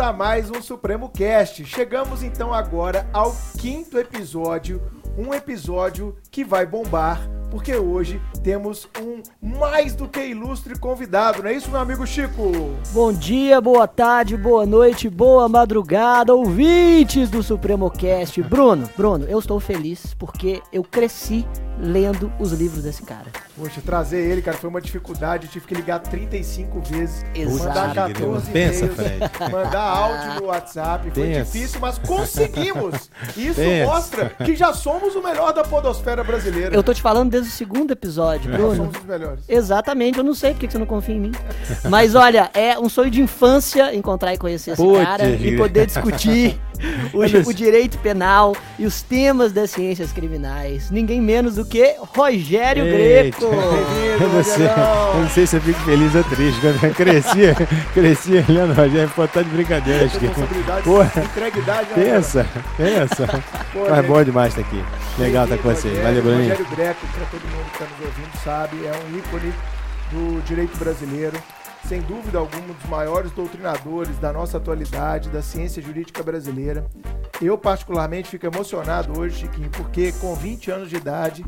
a mais um Supremo Cast. Chegamos então agora ao quinto episódio, um episódio que vai bombar, porque hoje temos um mais do que ilustre convidado, não é isso, meu amigo Chico? Bom dia, boa tarde, boa noite, boa madrugada, ouvintes do Supremo Cast. Bruno, Bruno, eu estou feliz porque eu cresci lendo os livros desse cara. Poxa, trazer ele, cara, foi uma dificuldade. Eu tive que ligar 35 vezes, Exato. mandar 14 Pensa, Fred. mandar áudio no WhatsApp. Foi Pensa. difícil, mas conseguimos. Isso Pensa. mostra que já somos o melhor da podosfera brasileira. Eu tô te falando desde o segundo episódio, Nós Bruno. somos os melhores. Exatamente, eu não sei porque que você não confia em mim. Mas olha, é um sonho de infância encontrar e conhecer esse Putz, cara e poder discutir o, Olha o direito penal e os temas das ciências criminais. Ninguém menos do que Rogério Eita. Greco. Eu não, sei, eu não sei se eu fico feliz ou triste. Quando eu cresci, cresci olhando o Rogério, pô, tá de brincadeira, acho que. Porra. integridade. né, Pensa, pensa. Pô, Mas gente, bom demais estar aqui. Legal estar com bem-vindo, vocês. Valeu, Bruninho. Rogério Greco, pra todo mundo que está nos ouvindo, sabe, é um ícone do direito brasileiro. Sem dúvida alguma, um dos maiores doutrinadores da nossa atualidade, da ciência jurídica brasileira. Eu, particularmente, fico emocionado hoje, Chiquinho, porque com 20 anos de idade,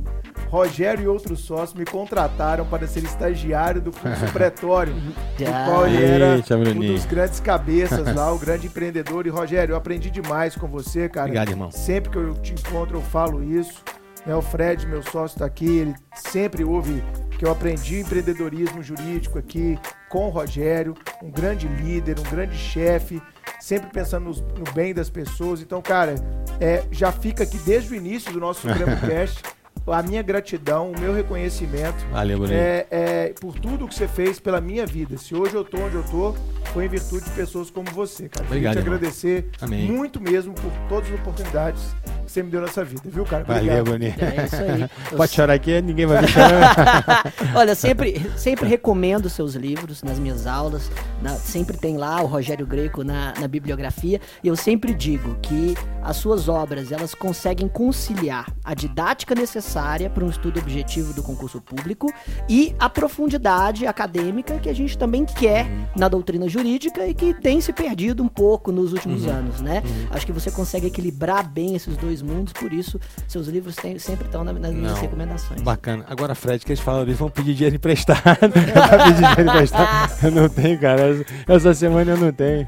Rogério e outros sócios me contrataram para ser estagiário do curso pretório, do qual ele era Eita, um dos grandes cabeças lá, o grande empreendedor. E, Rogério, eu aprendi demais com você, cara. Obrigado, irmão. Sempre que eu te encontro, eu falo isso. Né, o Fred, meu sócio, está aqui. Ele sempre ouve que eu aprendi empreendedorismo jurídico aqui com o Rogério, um grande líder, um grande chefe, sempre pensando nos- no, bem das pessoas. Então, cara, é, já fica aqui desde o início do nosso Supremo Cast a minha gratidão, o meu reconhecimento Valeu, é, é, por tudo que você fez pela minha vida. Se hoje eu tô onde eu tô, foi em virtude de pessoas como você, cara. Obrigado, Queria te irmão. agradecer Amém. muito mesmo por todas as oportunidades que você me deu nessa vida, viu, cara? Valeu, Bruninho. É isso aí. Eu Pode chorar aqui, ninguém vai me chorar. Olha, sempre, sempre recomendo seus livros nas minhas aulas. na- sempre tem lá o Rogério Greco na, na bibliografia. E eu sempre digo que as suas obras elas conseguem conciliar a didática necessária para um estudo objetivo do concurso público e a profundidade acadêmica que a gente também quer na doutrina jurídica e que tem se perdido um pouco nos últimos anos, né? Acho que você consegue equilibrar bem esses dois mundos, por isso seus livros têm- sempre estão na- nas minhas Não. recomendações. Bacana. Agora, Fred, que eles falam, eles vão pedir dinheiro emprestado. Pedir dinheiro emprestado. Eu não tenho, cara. Essa- semana eu não tenho.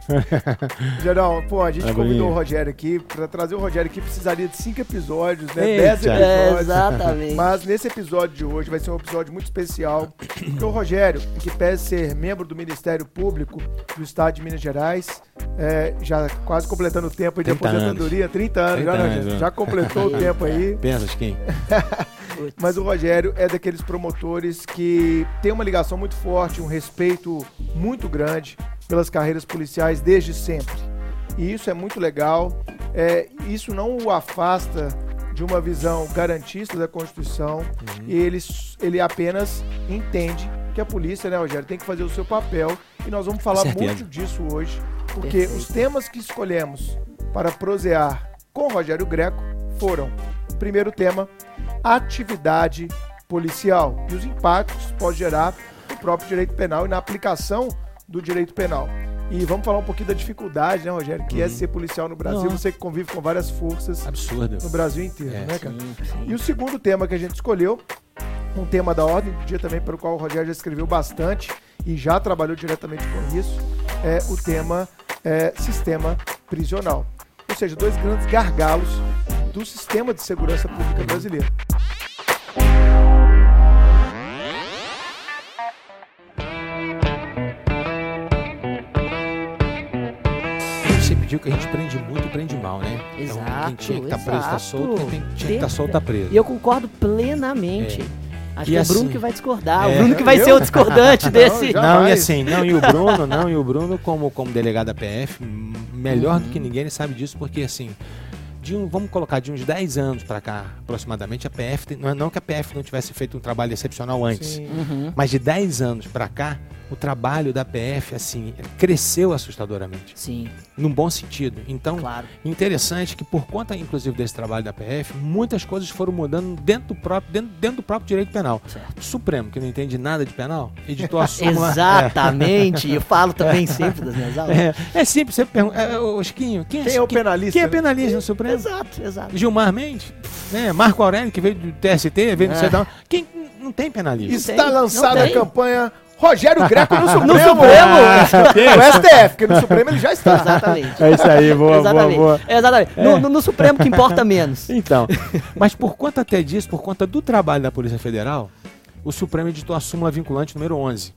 Gerão, pô, a gente Vai, convidou o Rogério aqui. Pra trazer o Rogério aqui precisaria de cinco episódios, né? Eita. Dez É, episódios. Exatamente. Mas nesse episódio de hoje vai ser um episódio muito especial, porque o Rogério, que pese ser membro do Ministério Público do Estado de Minas Gerais, é, já quase completando o tempo aí de 30 aposentadoria, 30 anos, 30 já, anos, né? já completou o tempo aí. Pensa, quem? Mas o Rogério é daqueles promotores que tem uma ligação muito forte, um respeito muito grande pelas carreiras policiais desde sempre. E isso é muito legal. É, isso não o afasta de uma visão garantista da Constituição. E ele, ele apenas entende que a polícia, né, Rogério, tem que fazer o seu papel. E nós vamos falar certeza. muito disso hoje, porque Perfeito. os temas que escolhemos para prosear com o Rogério Greco foram: primeiro tema, atividade policial e os impactos que pode gerar no próprio direito penal e na aplicação do direito penal. E vamos falar um pouquinho da dificuldade, né, Rogério, que é ser policial no Brasil, Nossa. você que convive com várias forças Absurdo. no Brasil inteiro, É, né, cara? Sim, sim. E o segundo tema que a gente escolheu, um tema da ordem do dia também, pelo qual o Rogério já escreveu bastante e já trabalhou diretamente com isso, é o tema é, sistema prisional. Ou seja, dois grandes gargalos do sistema de segurança pública brasileiro. Que a gente prende muito e prende mal, né? então, quem Exato, tinha que estar preso tá exato. solto, quem tinha que estar Perfeito. solto tá preso. E eu concordo plenamente. Acho E que é o Bruno assim- que vai discordar. É. o Bruno que vai Eu? ser o discordante desse. já- Não, e assim, não, e o Bruno, não, e o Bruno como, como delegado da PF, melhor do que ninguém, ele sabe disso, porque assim, de um, vamos colocar, de uns 10 anos pra cá, aproximadamente, a PF, tem- não, é- não que a PF não tivesse feito um trabalho excepcional antes. Uhum. mas de 10 anos pra cá, o trabalho da PF, assim, cresceu assustadoramente. Sim, Num bom sentido. Então, claro. interessante que por conta, inclusive, desse trabalho da PF, muitas coisas foram mudando dentro do próprio, dentro, dentro do próprio direito penal. Certo. O Supremo, que não entende nada de penal, editou a súmula... Exatamente. Eu falo também sempre das minhas aulas. É, é simples, você pergunta, é, ô Chiquinho, quem é, Quem é o penalista, Quem é né? penalista no Supremo? Exato, exato. Gilmar Mendes, né? Marco Aurélio, que veio do TST, veio do É. Quem não tem penalista? Está tem, lançada a campanha Rogério Greco no Supremo. No Supremo! No STF, porque no Supremo ele já está. Exatamente. É isso aí, boa, Exatamente. boa, boa. Exatamente. No, no- no Supremo que importa menos. Então, mas por conta até disso, por conta do trabalho da Polícia Federal, o Supremo editou a súmula vinculante número 11.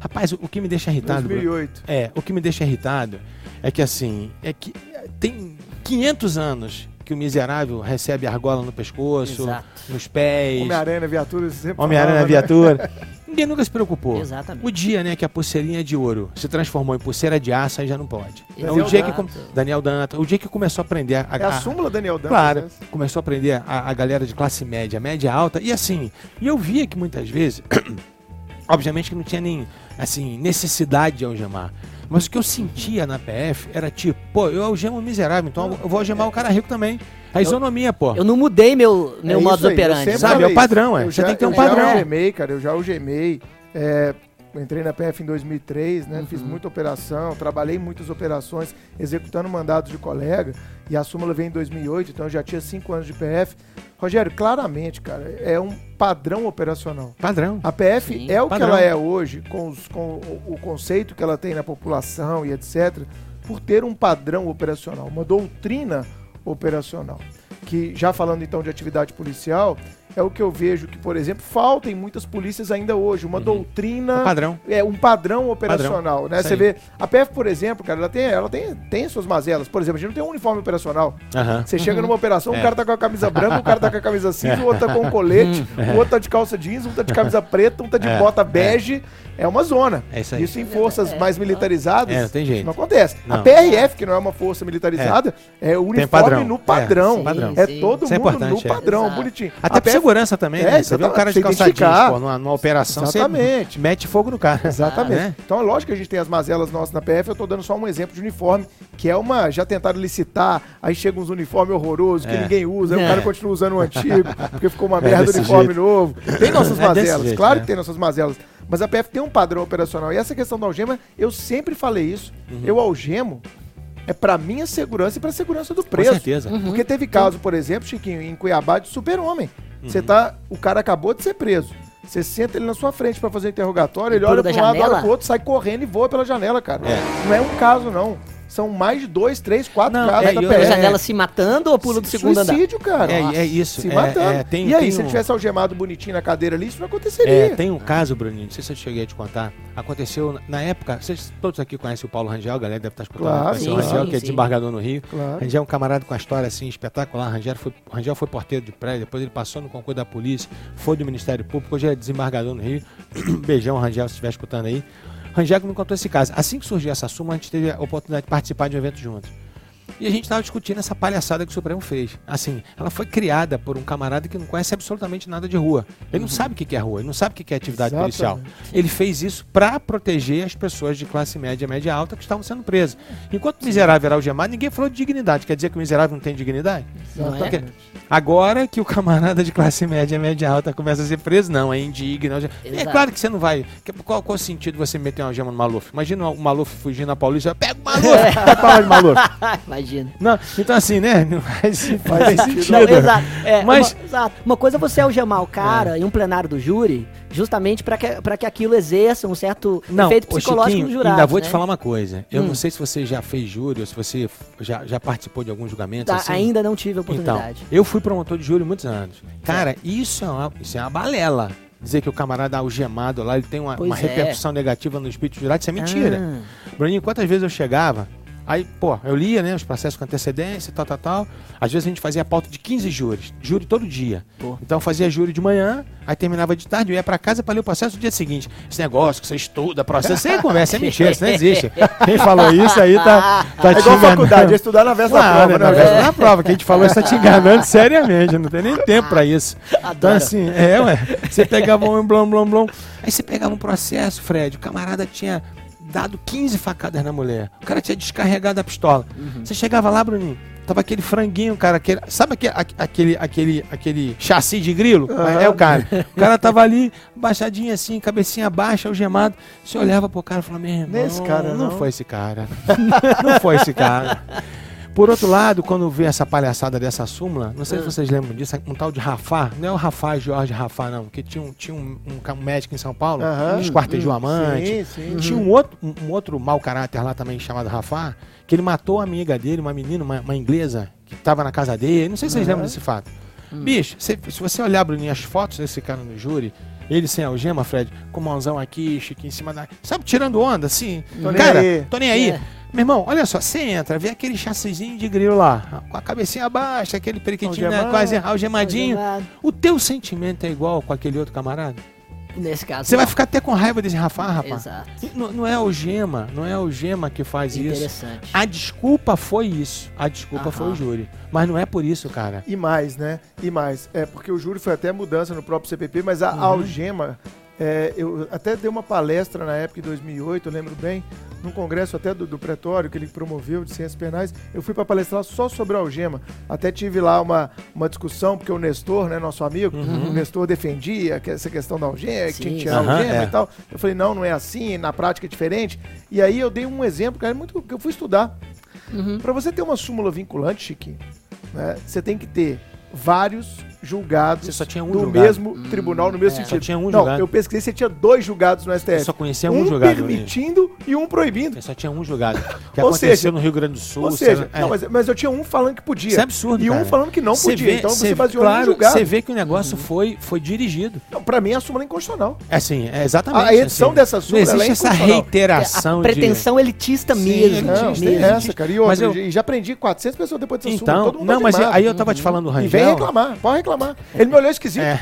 Rapaz, o, o que me deixa irritado... Bruno, 2008. É, o que me deixa irritado é que assim, é que tem 500 anos que o miserável recebe argola no pescoço, Exato. nos pés, Homem-Aranha, viatura, você sempre Homem-Aranha na né? viatura. Ninguém nunca se preocupou. Exatamente. O dia, né, que a pulseirinha de ouro se transformou em pulseira de aço, aí já não pode. Então, Daniel o dia que Dantas. Daniel Dantas, o dia que começou a aprender a, É a súmula Daniel Dantas. Claro, né? começou a aprender a, a galera de classe média, média alta, e assim, e eu via que muitas vezes, obviamente que não tinha nem, assim, necessidade de algemar, mas o que eu sentia na PF era tipo, pô, eu algemo o miserável, então eu vou algemar o cara rico também. A isonomia, pô. Eu não mudei meu, meu É eu operandi. sempre sabe? É o padrão, é. Eu Você já- tem que ter um eu padrão. já algemei, cara, eu já algemei. É, eu entrei na PF em 2003, né? Fiz muita operação, trabalhei em muitas operações, executando mandados de colega. E a súmula veio em 2008, então eu já tinha cinco anos de PF. Rogério, claramente, cara, é um padrão operacional. Padrão. A PF Sim, é o padrão. que ela é hoje, com, os- com o, o conceito que ela tem na população e etc., por ter um padrão operacional, uma doutrina operacional. Que, já falando então de atividade policial, é o que eu vejo que, por exemplo, falta em muitas polícias ainda hoje, uma doutrina O padrão. é um padrão operacional, né? Isso Você aí. vê, a PF, por exemplo, cara, ela tem, ela tem, tem suas mazelas. Por exemplo, a gente não tem um uniforme operacional. Aham. Você chega numa operação, É. o cara tá com a camisa branca, o cara tá com a camisa cinza, o outro tá com um colete, o outro tá de calça jeans, um tá de camisa preta, um tá de É, bota é. bege. É uma zona. É isso aí. Isso em forças mais militarizadas. É, não tem jeito. Não acontece. A Não. PRF, que não é uma força militarizada, é, o uniforme padrão. no É, padrão. sim, padrão. É, sim. todo Isso é mundo no é. padrão, Exato. bonitinho. Até A PF segurança também, É, né? Você vê o cara de você calça jeans, identificar. pô, numa, numa operação, Exatamente. você mete fogo no cara. Exatamente. Né? Então é lógico que a gente tem as mazelas nossas na PF, eu tô dando só um exemplo de uniforme, que é uma. Já tentaram licitar, aí chega uns uniformes horrorosos que É. ninguém usa, aí É. o cara continua usando o antigo, porque ficou uma É merda o uniforme jeito. novo. Tem nossas É mazelas, jeito, claro né? que tem nossas mazelas. Mas a PF tem um padrão operacional. E essa questão da algema, eu sempre falei isso. Uhum. Eu algemo é pra minha segurança e pra segurança do Com preso. certeza. Porque teve caso, por exemplo, Chiquinho, em Cuiabá de super-homem. Uhum. Você tá. O cara acabou de ser preso. Você senta ele na sua frente pra fazer interrogatório, ele olha pra um lado, olha pro outro, sai correndo e voa pela janela, cara. É. Não é um caso, não. São mais de dois, três, quatro Não, casos é, da PF. janela se matando ou pula do segundo andar? Suicídio, cara. É, é isso. Se é, matando. é, tem- e aí, tem se ele um- tivesse algemado bonitinho na cadeira ali, isso não aconteceria. É, tem um caso, Bruninho, não sei se eu cheguei a te contar. Aconteceu na- época, vocês todos aqui conhecem o Paulo Rangel, a galera deve estar escutando. Claro, conhece o sim, Rangel, sim, que é sim. desembargador no Rio. Claro. Rangel é um camarada com a história assim espetacular. Rangel foi, Rangel foi porteiro de prédio, depois ele passou no concurso da polícia, foi do Ministério Público, hoje é desembargador no Rio. Beijão, Rangel, se estiver escutando aí. Rangel me contou esse caso. Assim que surgiu essa súmula, a gente teve a oportunidade de participar de um evento juntos. E a gente estava discutindo essa palhaçada que o Supremo fez. Assim, ela foi criada por um camarada que não conhece absolutamente nada de rua. Ele não sabe o que é rua, ele não sabe o que é atividade Exatamente. policial. Ele fez isso para proteger as pessoas de classe média, média alta que estavam sendo presas. Enquanto o miserável era algemado, ninguém falou de dignidade. Quer dizer que o miserável não tem dignidade? Não é? Exatamente. Agora que o camarada de classe média, média alta começa a ser preso, não, é indigno. É Exato. claro que você não vai. Qual, qual o sentido de você meter uma gema no Maluf? Imagina o Maluf fugindo na Paulista, pega o Maluf, falar de Maluf. Imagina. Não, então assim, né? Não faz, sentido. Não, exato. É, Mas- uma, exato. Uma coisa é você algemar o cara em um plenário do júri, justamente para que, pra que aquilo exerça um certo Não, efeito psicológico Chiquinho, no jurado. ainda vou né? te falar uma coisa. Eu Hum. não sei se você já fez júri ou se você já, já participou de algum julgamento. Tá, assim. Ainda não tive a Então, oportunidade. eu fui promotor de júri muitos anos. Cara, isso é uma, isso é uma balela. Dizer que o camarada algemado lá, ele tem uma, uma é. repercussão negativa no espírito jurado, isso é mentira. Ah, Bruninho, quantas vezes eu chegava, Aí, pô, eu lia, né, os processos com antecedência, tal, tal, tal. Às vezes a gente fazia a pauta de 15 júris, júri todo dia. Pô. Então eu fazia júri de manhã, aí terminava de tarde, eu ia pra casa pra ler o processo no dia seguinte. Esse negócio que você estuda, processo, é conversa, é mentira, isso não existe. Quem falou isso aí tá, tá É te igual enganando. faculdade, estudar na véspera da prova, na né? véspera da prova. Quem te falou isso tá te enganando seriamente. Não tem nem tempo pra isso. Então, Adoro. assim, é, ué. Você pegava um blom, blom, blom. Aí você pegava um processo, Fred. O camarada tinha dado 15 facadas na mulher. O cara tinha descarregado a pistola. Você chegava lá, Bruninho. Tava aquele franguinho, cara, aquele, sabe aquele, aquele, aquele, aquele chassi de grilo? Aham. É o cara. O cara tava ali, baixadinho assim, cabecinha baixa, algemado. Você olhava pro cara e falava, meu irmão, Nesse cara, não não. foi esse cara. não foi esse cara. Por outro lado, quando vê essa palhaçada dessa súmula, não sei se vocês lembram disso, um tal de Rafá, não é o Rafá Jorge Rafá, não, que tinha um, tinha um, um um médico em São Paulo, Aham. esquartejou amante. Sim, sim. Tinha um outro, um, outro mau caráter lá também chamado Rafá, que ele matou a amiga dele, uma menina, uma, uma inglesa, que estava na casa dele. Não sei se vocês Aham. lembram desse fato. Bicho, se, se você olhar, Bruninho, as fotos desse cara no júri, ele sem algema, Fred, com mãozão aqui, Chiquinho em cima da. Sabe, tirando onda, assim. Tô nem cara, aí. tô nem aí. É. Meu irmão, olha só, você entra, vê aquele chassizinho de grilo lá, com a cabecinha baixa, aquele periquitinho né, quase algemadinho. Algemado. O teu sentimento é igual com aquele outro camarada? Nesse caso. Você vai ficar até com raiva desse Rafa, rapaz. Exato. Não, não é algema, não é algema que faz isso. Interessante. A desculpa foi isso. A desculpa Aham. foi o júri. Mas não é por isso, cara. E mais, né? E mais. É porque o júri foi até mudança no próprio CPP, mas Uhum. a algema. É, eu até dei uma palestra na época, em 2008, eu lembro bem, num congresso até do, do Pretório, que ele promoveu de ciências penais. Eu fui para palestrar só sobre a algema. Até tive lá uma, uma discussão, porque o Nestor, né, nosso amigo, o Nestor defendia que essa questão da algema, que Sim, tinha que tirar a Uhum. Aham, algema é. e tal. Eu falei, não, não é assim, na prática é diferente. E aí eu dei um exemplo, cara, muito que eu fui estudar. Uhum. Para você ter uma súmula vinculante, Chiquinho, né, você tem que ter vários julgados Você só tinha um do julgado. mesmo tribunal, no mesmo é. sentido. Só tinha um Não, julgado. eu pesquisei, você tinha dois julgados no STF. Eu só conhecia um um julgado. Bruninho. permitindo e um proibindo. Eu só tinha um julgado. Que Ou aconteceu seja- no Rio Grande do Sul. Ou seja, não, é. mas, mas eu tinha um falando que podia. Isso é absurdo, E um cara. falando que não Você podia. vê- então você você- baseou no claro, julgado. Você vê que o negócio foi, foi dirigido. Não, pra mim, a súmula é inconstitucional. É assim, é exatamente. A edição assim. dessa súmula, Não é existe essa inconstitucional. reiteração a pretensão elitista Sim, mesmo. Não, tem mesmo. essa, cara. E, outra, Mas eu- já aprendi 400 pessoas depois de. dessa súmula. Então, todo mundo não, tá mas aí eu tava te falando do E Rangel. vem reclamar, pode reclamar. Ele me olhou esquisito. É.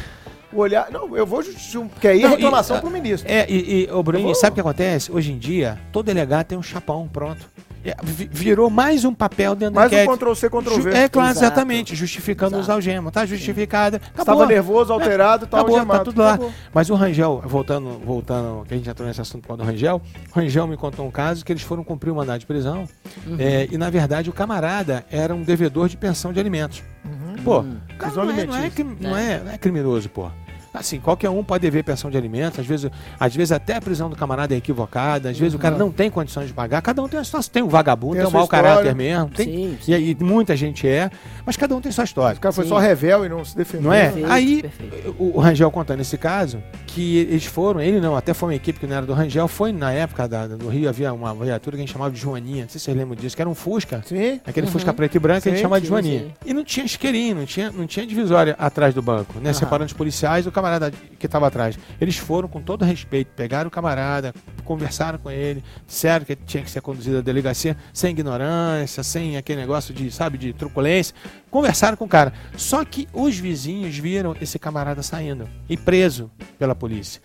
O olhar. Não, eu vou. ju- Porque aí é Não, e- reclamação pro ministro. É, e, e ô vou- sabe o que acontece? Hoje em dia, todo delegado tem um chapão pronto. É, vi- virou mais um papel dentro Mais da um enquete. Ctrl-C, Ctrl-V. É, claro, Exato. exatamente. Justificando os Exato. algemas. Tá justificada. Estava Acabou. nervoso, alterado, tal, Acabou, tá algemado. tudo lá. Acabou. Mas o Rangel, voltando, voltando, que a gente entrou nesse assunto por causa do Rangel, o Rangel me contou um caso que eles foram cumprir o mandado de prisão Uhum. é, e, na verdade, o camarada era um devedor de pensão de alimentos. Uhum. Pô, Hum. cara, Prisão não, é, não, é, não, é, não é criminoso, pô. Assim, qualquer um pode dever pensão de alimentos, às vezes, às vezes até a prisão do camarada é equivocada, às vezes o cara não tem condições de pagar, cada um tem a situação, tem um vagabundo, Tem tem, um mau história. caráter mesmo, tem, Sim, e, aí muita gente é, mas cada um tem sua história. O cara foi Sim. só revel e não se defendeu. Não é? Perfeito, Aí, perfeito. o, Rangel contando esse caso, que eles foram, ele não, até foi uma equipe que não era do Rangel, foi na época da, do Rio, havia uma viatura que a gente chamava de Joaninha, não sei se vocês lembram disso, que era um Fusca, Sim. aquele Uhum. Fusca preto e branco, que a gente Sim, chamava de sim, Joaninha. sim. E não tinha isqueirinho, não tinha, não tinha divisória atrás do banco, né? Aham. Separando os policiais e o camarada que estava atrás. Eles foram com todo respeito, pegaram o camarada, conversaram com ele, disseram que tinha que ser conduzido à delegacia sem ignorância, sem aquele negócio de, sabe, de truculência. Conversaram com o cara. Só que os vizinhos viram esse camarada saindo e preso pela polícia.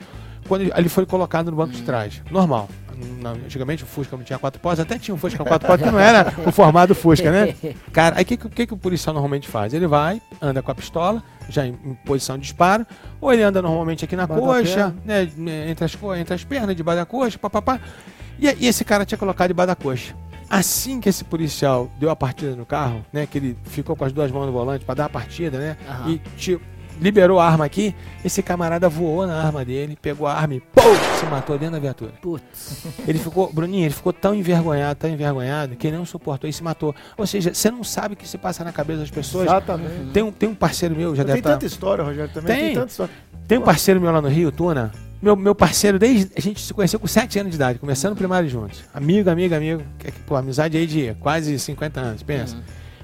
Quando ele, ele foi colocado no banco de trás. Normal. Antigamente o Fusca não tinha quatro portas, até tinha um Fusca com quatro portas que não era o formato Fusca, né? Cara, aí o que, que, que o policial normalmente faz? Ele vai, anda com a pistola, já em, em posição de disparo, ou ele anda normalmente aqui na Embaixo da coxa, né, entre, as, entre as pernas, debaixo da coxa, papapá. E, e esse cara tinha colocado debaixo da coxa. Assim que esse policial deu a partida no carro, né, que ele ficou com as duas mãos no volante para dar a partida, né, Aham. e ti- liberou a arma aqui, esse camarada voou na arma dele, pegou a arma e pô, se matou dentro da viatura. Putz. Ele ficou, Bruninho, ele ficou tão envergonhado, tão envergonhado, que ele não suportou e se matou. Ou seja, você não sabe o que se passa na cabeça das pessoas. Exatamente. Tem um, tem um parceiro meu, já Tem deve estar. tanta história, Rogério, também. Tem, Tem. tanta história. Tem um parceiro meu lá no Rio, Tuna. Meu, meu parceiro, desde. A gente se conheceu com 7 anos de idade, começando o primário juntos. Amigo, amigo, amigo. Que- que, Pô, amizade aí de quase 50 anos, pensa.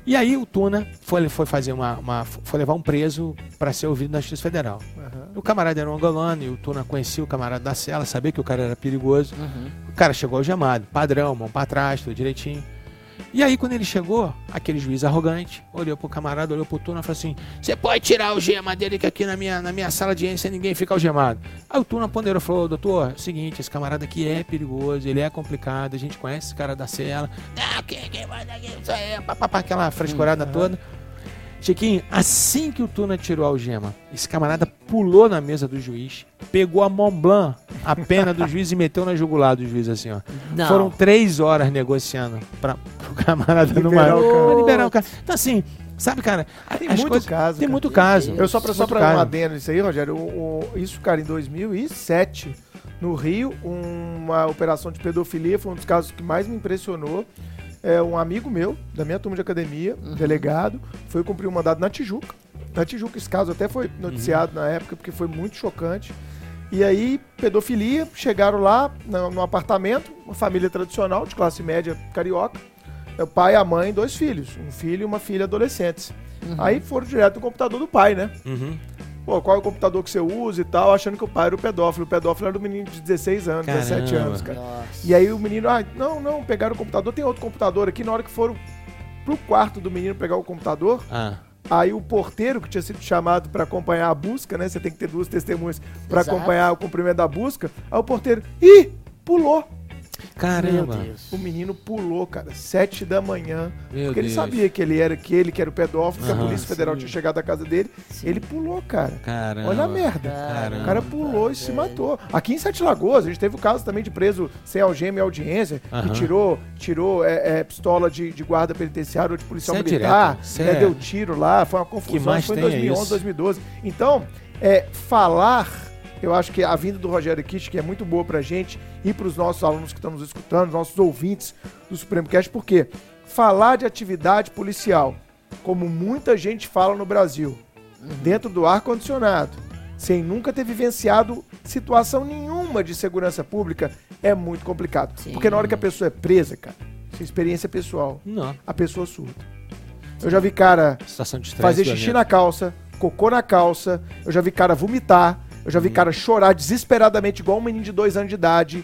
E aí o Tuna foi, foi fazer uma, uma- Foi levar um preso para ser ouvido na Justiça Federal. Aham. O camarada era um angolano e o Tuna conhecia o camarada da cela, sabia que o cara era perigoso. Uhum. O cara chegou algemado, padrão, mão pra trás, tudo direitinho. E aí, quando ele chegou, aquele juiz arrogante olhou pro camarada, olhou pro Tuna e falou assim: Você pode tirar o gema dele, que aqui na minha, na minha sala de audiência ninguém fica algemado. Aí o Tuna ponderou e falou: Doutor, é o seguinte, esse camarada aqui é perigoso, ele é complicado, a gente conhece esse cara da cela. Não, quem, quem manda aqui? Isso aí, é papapá, aquela frescurada toda. Chiquinho, assim que o Tuna tirou a algema, esse camarada pulou na mesa do juiz, pegou a Mont Blanc, a pena do juiz, e meteu na jugular do juiz, assim, ó. Não. Foram três horas negociando pra, pro camarada Liberar numa- o cara. pra liberar o cara. Então, assim, sabe, cara, Tem muito coisas- caso, Tem cara. muito caso. Eu só pra, só pra caso. um adendo nisso aí, Rogério, o- o- isso, cara, em 2007, no Rio, uma operação de pedofilia foi um dos casos que mais me impressionou. É um amigo meu, da minha turma de academia, delegado, foi cumprir um mandado na Tijuca. Na Tijuca, esse caso até foi noticiado na época, porque foi muito chocante. E aí, pedofilia, chegaram lá no, no apartamento, uma família tradicional, de classe média carioca. É o pai, a mãe, dois filhos. Um filho e uma filha adolescentes. Aí foram direto no computador do pai, né? Uhum. Pô, qual é o computador que você usa e tal, achando que o pai era o pedófilo. O pedófilo era um menino de 16 anos, 17 Caramba. anos, cara. Nossa. E aí o menino, ah, não, não, pegaram o computador, tem outro computador aqui. Na hora que foram pro quarto do menino pegar o computador, Ah, aí o porteiro que tinha sido chamado pra acompanhar a busca, né? Você tem que ter duas testemunhas pra Exato. acompanhar o cumprimento da busca. Aí o porteiro, ih, pulou. Caramba. O menino pulou, cara, sete da manhã. Meu porque ele Deus. sabia que ele era que ele que era o pedófilo, que a. Polícia Federal Sim. tinha chegado à casa dele. Sim. Ele pulou, cara. Caramba. Olha a merda. Caramba. O cara pulou e se matou. Aqui em Sete Lagoas, a gente teve o caso também de preso sem algema e audiência, Aham. que tirou, tirou é, é, pistola de, de guarda penitenciário ou de policial Isso é militar, né, é- deu tiro lá, foi uma confusão, mais foi em tem é 2011, isso. 2012. Então, é, falar, eu acho que a vinda do Rogério Kitt, que é muito boa pra gente e pros nossos alunos que estão nos escutando, nossos ouvintes do Supremo Cast, porque falar de atividade policial, como muita gente fala no Brasil, dentro do ar-condicionado, sem nunca ter vivenciado situação nenhuma de segurança pública, é muito complicado. Sim. Porque na hora que a pessoa é presa, cara, isso é experiência pessoal, Não. a pessoa surta. Eu já vi cara fazer xixi evento. na calça, cocô na calça, eu já vi cara vomitar, eu já vi cara chorar desesperadamente, igual um menino de dois anos de idade.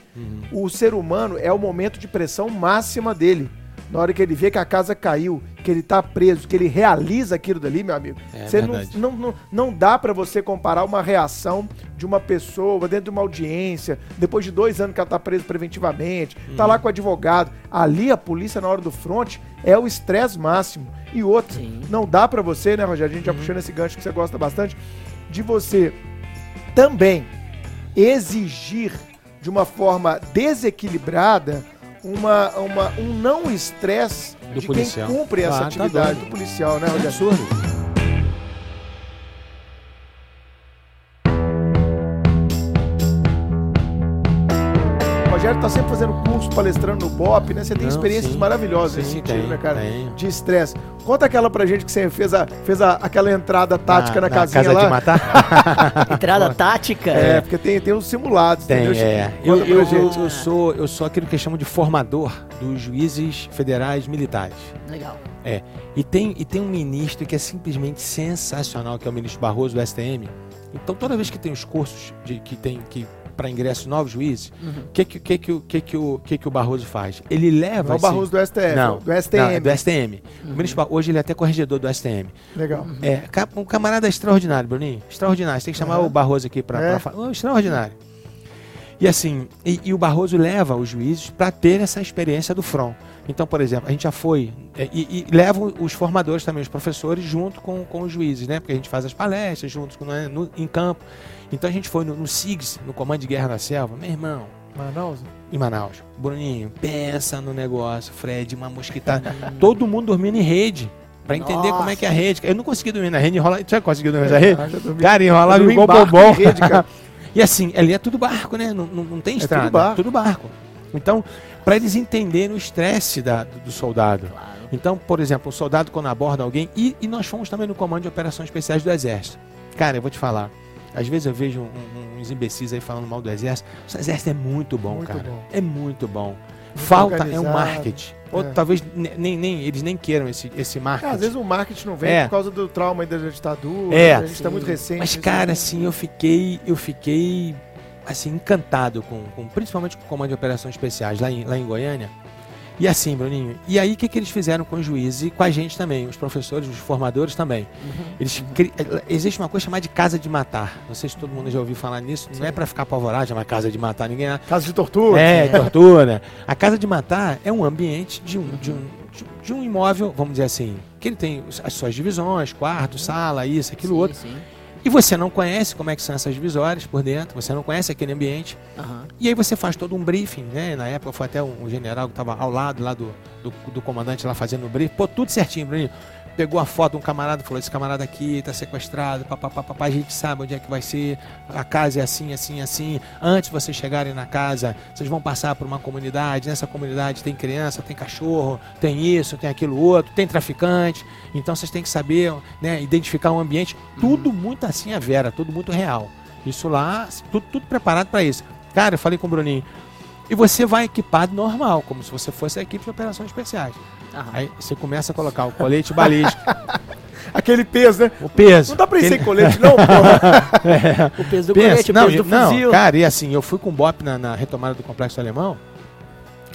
O ser humano é o momento de pressão máxima dele. Na hora que ele vê que a casa caiu, que ele tá preso, que ele realiza aquilo dali, meu amigo. É você não, não, não, não dá pra você comparar uma reação de uma pessoa dentro de uma audiência, depois de dois anos que ela tá presa preventivamente, tá lá com o advogado. Ali a polícia, na hora do front, é o estresse máximo. E outra, Sim. não dá pra você, né, Rogério? A gente já puxando esse gancho que você gosta bastante, de você também exigir de uma forma desequilibrada uma, uma, um não estresse de policial. quem cumpre essa Ah, tá atividade doido. do policial, né, É Rogério? absurdo. Rogério tá sempre fazendo curso, palestrando no BOP, né? Você tem Não, experiências sim. maravilhosas nesse sentido, tem, né, cara? tem. De estresse. Conta aquela pra gente que você fez, a, fez a, aquela entrada tática na, casinha casa lá. de matar? Entrada tática. É, porque tem, tem os simulados, Tem, entendeu? é. Eu, eu, gente. eu sou, eu sou aquilo que chamam de formador dos juízes federais militares. Legal. É. E tem, e tem um ministro que é simplesmente sensacional, que é o ministro Barroso do STM. Então, toda vez que tem os cursos de, que tem que para ingresso novos juízes, o que, que, que, que, o- que, que, o, que, que o Barroso faz? Ele leva. Não é o Barroso do STF, Não, do STM. Não, é do STM. O ministro Bar- hoje ele é até corregedor do STM. Legal. É, ca- um camarada extraordinário, Bruninho. Extraordinário. Você tem que chamar o Barroso aqui pra, É. falar. Oh, extraordinário. E assim, e, e o Barroso leva os juízes para ter essa experiência do front. Então, por exemplo, a gente já foi é, e, e leva os formadores também, os professores, junto com, com os juízes, né? Porque a gente faz as palestras juntos com, né, no- em campo. Então a gente foi no, no SIGS, no Comando de Guerra da Selva, meu irmão, Manaus? em Manaus. Bruninho, pensa no negócio, Fred, uma mosquitada. Todo mundo dormindo em rede. Pra entender como é que é a rede. Eu não consegui dormir na rede, enrola. Você conseguiu dormir na rede? Ah, já dormi. Cara, enrolava igual em rede, cara. E assim, ali é tudo barco, né? Não, não, não tem É estrada. tudo barco. Tudo barco. Então, para eles entenderem o estresse do, do soldado. Claro. Então, por exemplo, o soldado quando aborda alguém, e, e nós fomos também no comando de operações especiais do Exército. Cara, eu vou te falar. Às vezes eu vejo um- um- uns imbecis aí falando mal do Exército. O Exército é muito bom, Muito cara. bom. É muito bom. Falta é um organizado. marketing. Ou É. talvez ne- nem, nem, eles nem queiram esse, esse É, marketing. às vezes o marketing não vem É. por causa do trauma da ditadura. É. A gente tá muito recente. Mas, nisso cara, assim, eu fiquei, eu fiquei, assim, encantado com, com- principalmente com o Comando de Operações Especiais lá em, lá em Goiânia. E assim, Bruninho, e aí o que, que eles fizeram com os juízes e com a gente também, os professores, os formadores também? Uhum. Eles cri... Existe uma coisa chamada de casa de matar. Não sei se todo mundo já ouviu falar nisso. Não é para ficar apavorado, é uma casa de matar ninguém. né? Casa de tortura. É, tortura. A casa de matar é um ambiente de um, de um, de- um imóvel, vamos dizer assim, que ele tem as suas divisões, quarto, sala, isso, aquilo Sim, outro. sim. E você não conhece como é que são essas divisórias por dentro, você não conhece aquele ambiente. Aham. E aí você faz todo um briefing, né? Na época foi até um, um general que estava ao lado lá do, do, do comandante lá fazendo o briefing. Pô, tudo certinho, Bruninho. Pegou a foto de um camarada, falou, esse camarada aqui tá sequestrado, papapá, papá, a gente sabe onde é que vai ser, a casa é assim, assim, assim. Antes de vocês chegarem na casa, vocês vão passar por uma comunidade, nessa comunidade tem criança, tem cachorro, tem isso, tem aquilo outro, tem traficante. Então vocês têm que saber, né, identificar o ambiente. Tudo muito assim a vera, tudo muito real. Isso lá, tudo, tudo preparado para isso. Cara, eu falei com o Bruninho, e você vai equipado normal, como se você fosse a equipe de operações especiais. Aham. Aí você começa a colocar o colete balístico, Aquele peso, né? o peso. Não dá pra ir aquele- sem colete, não, porra. O peso do Pensa, colete, o não, peso e- do não, fuzil. cara, e assim, eu fui com o BOP na, na retomada do complexo alemão.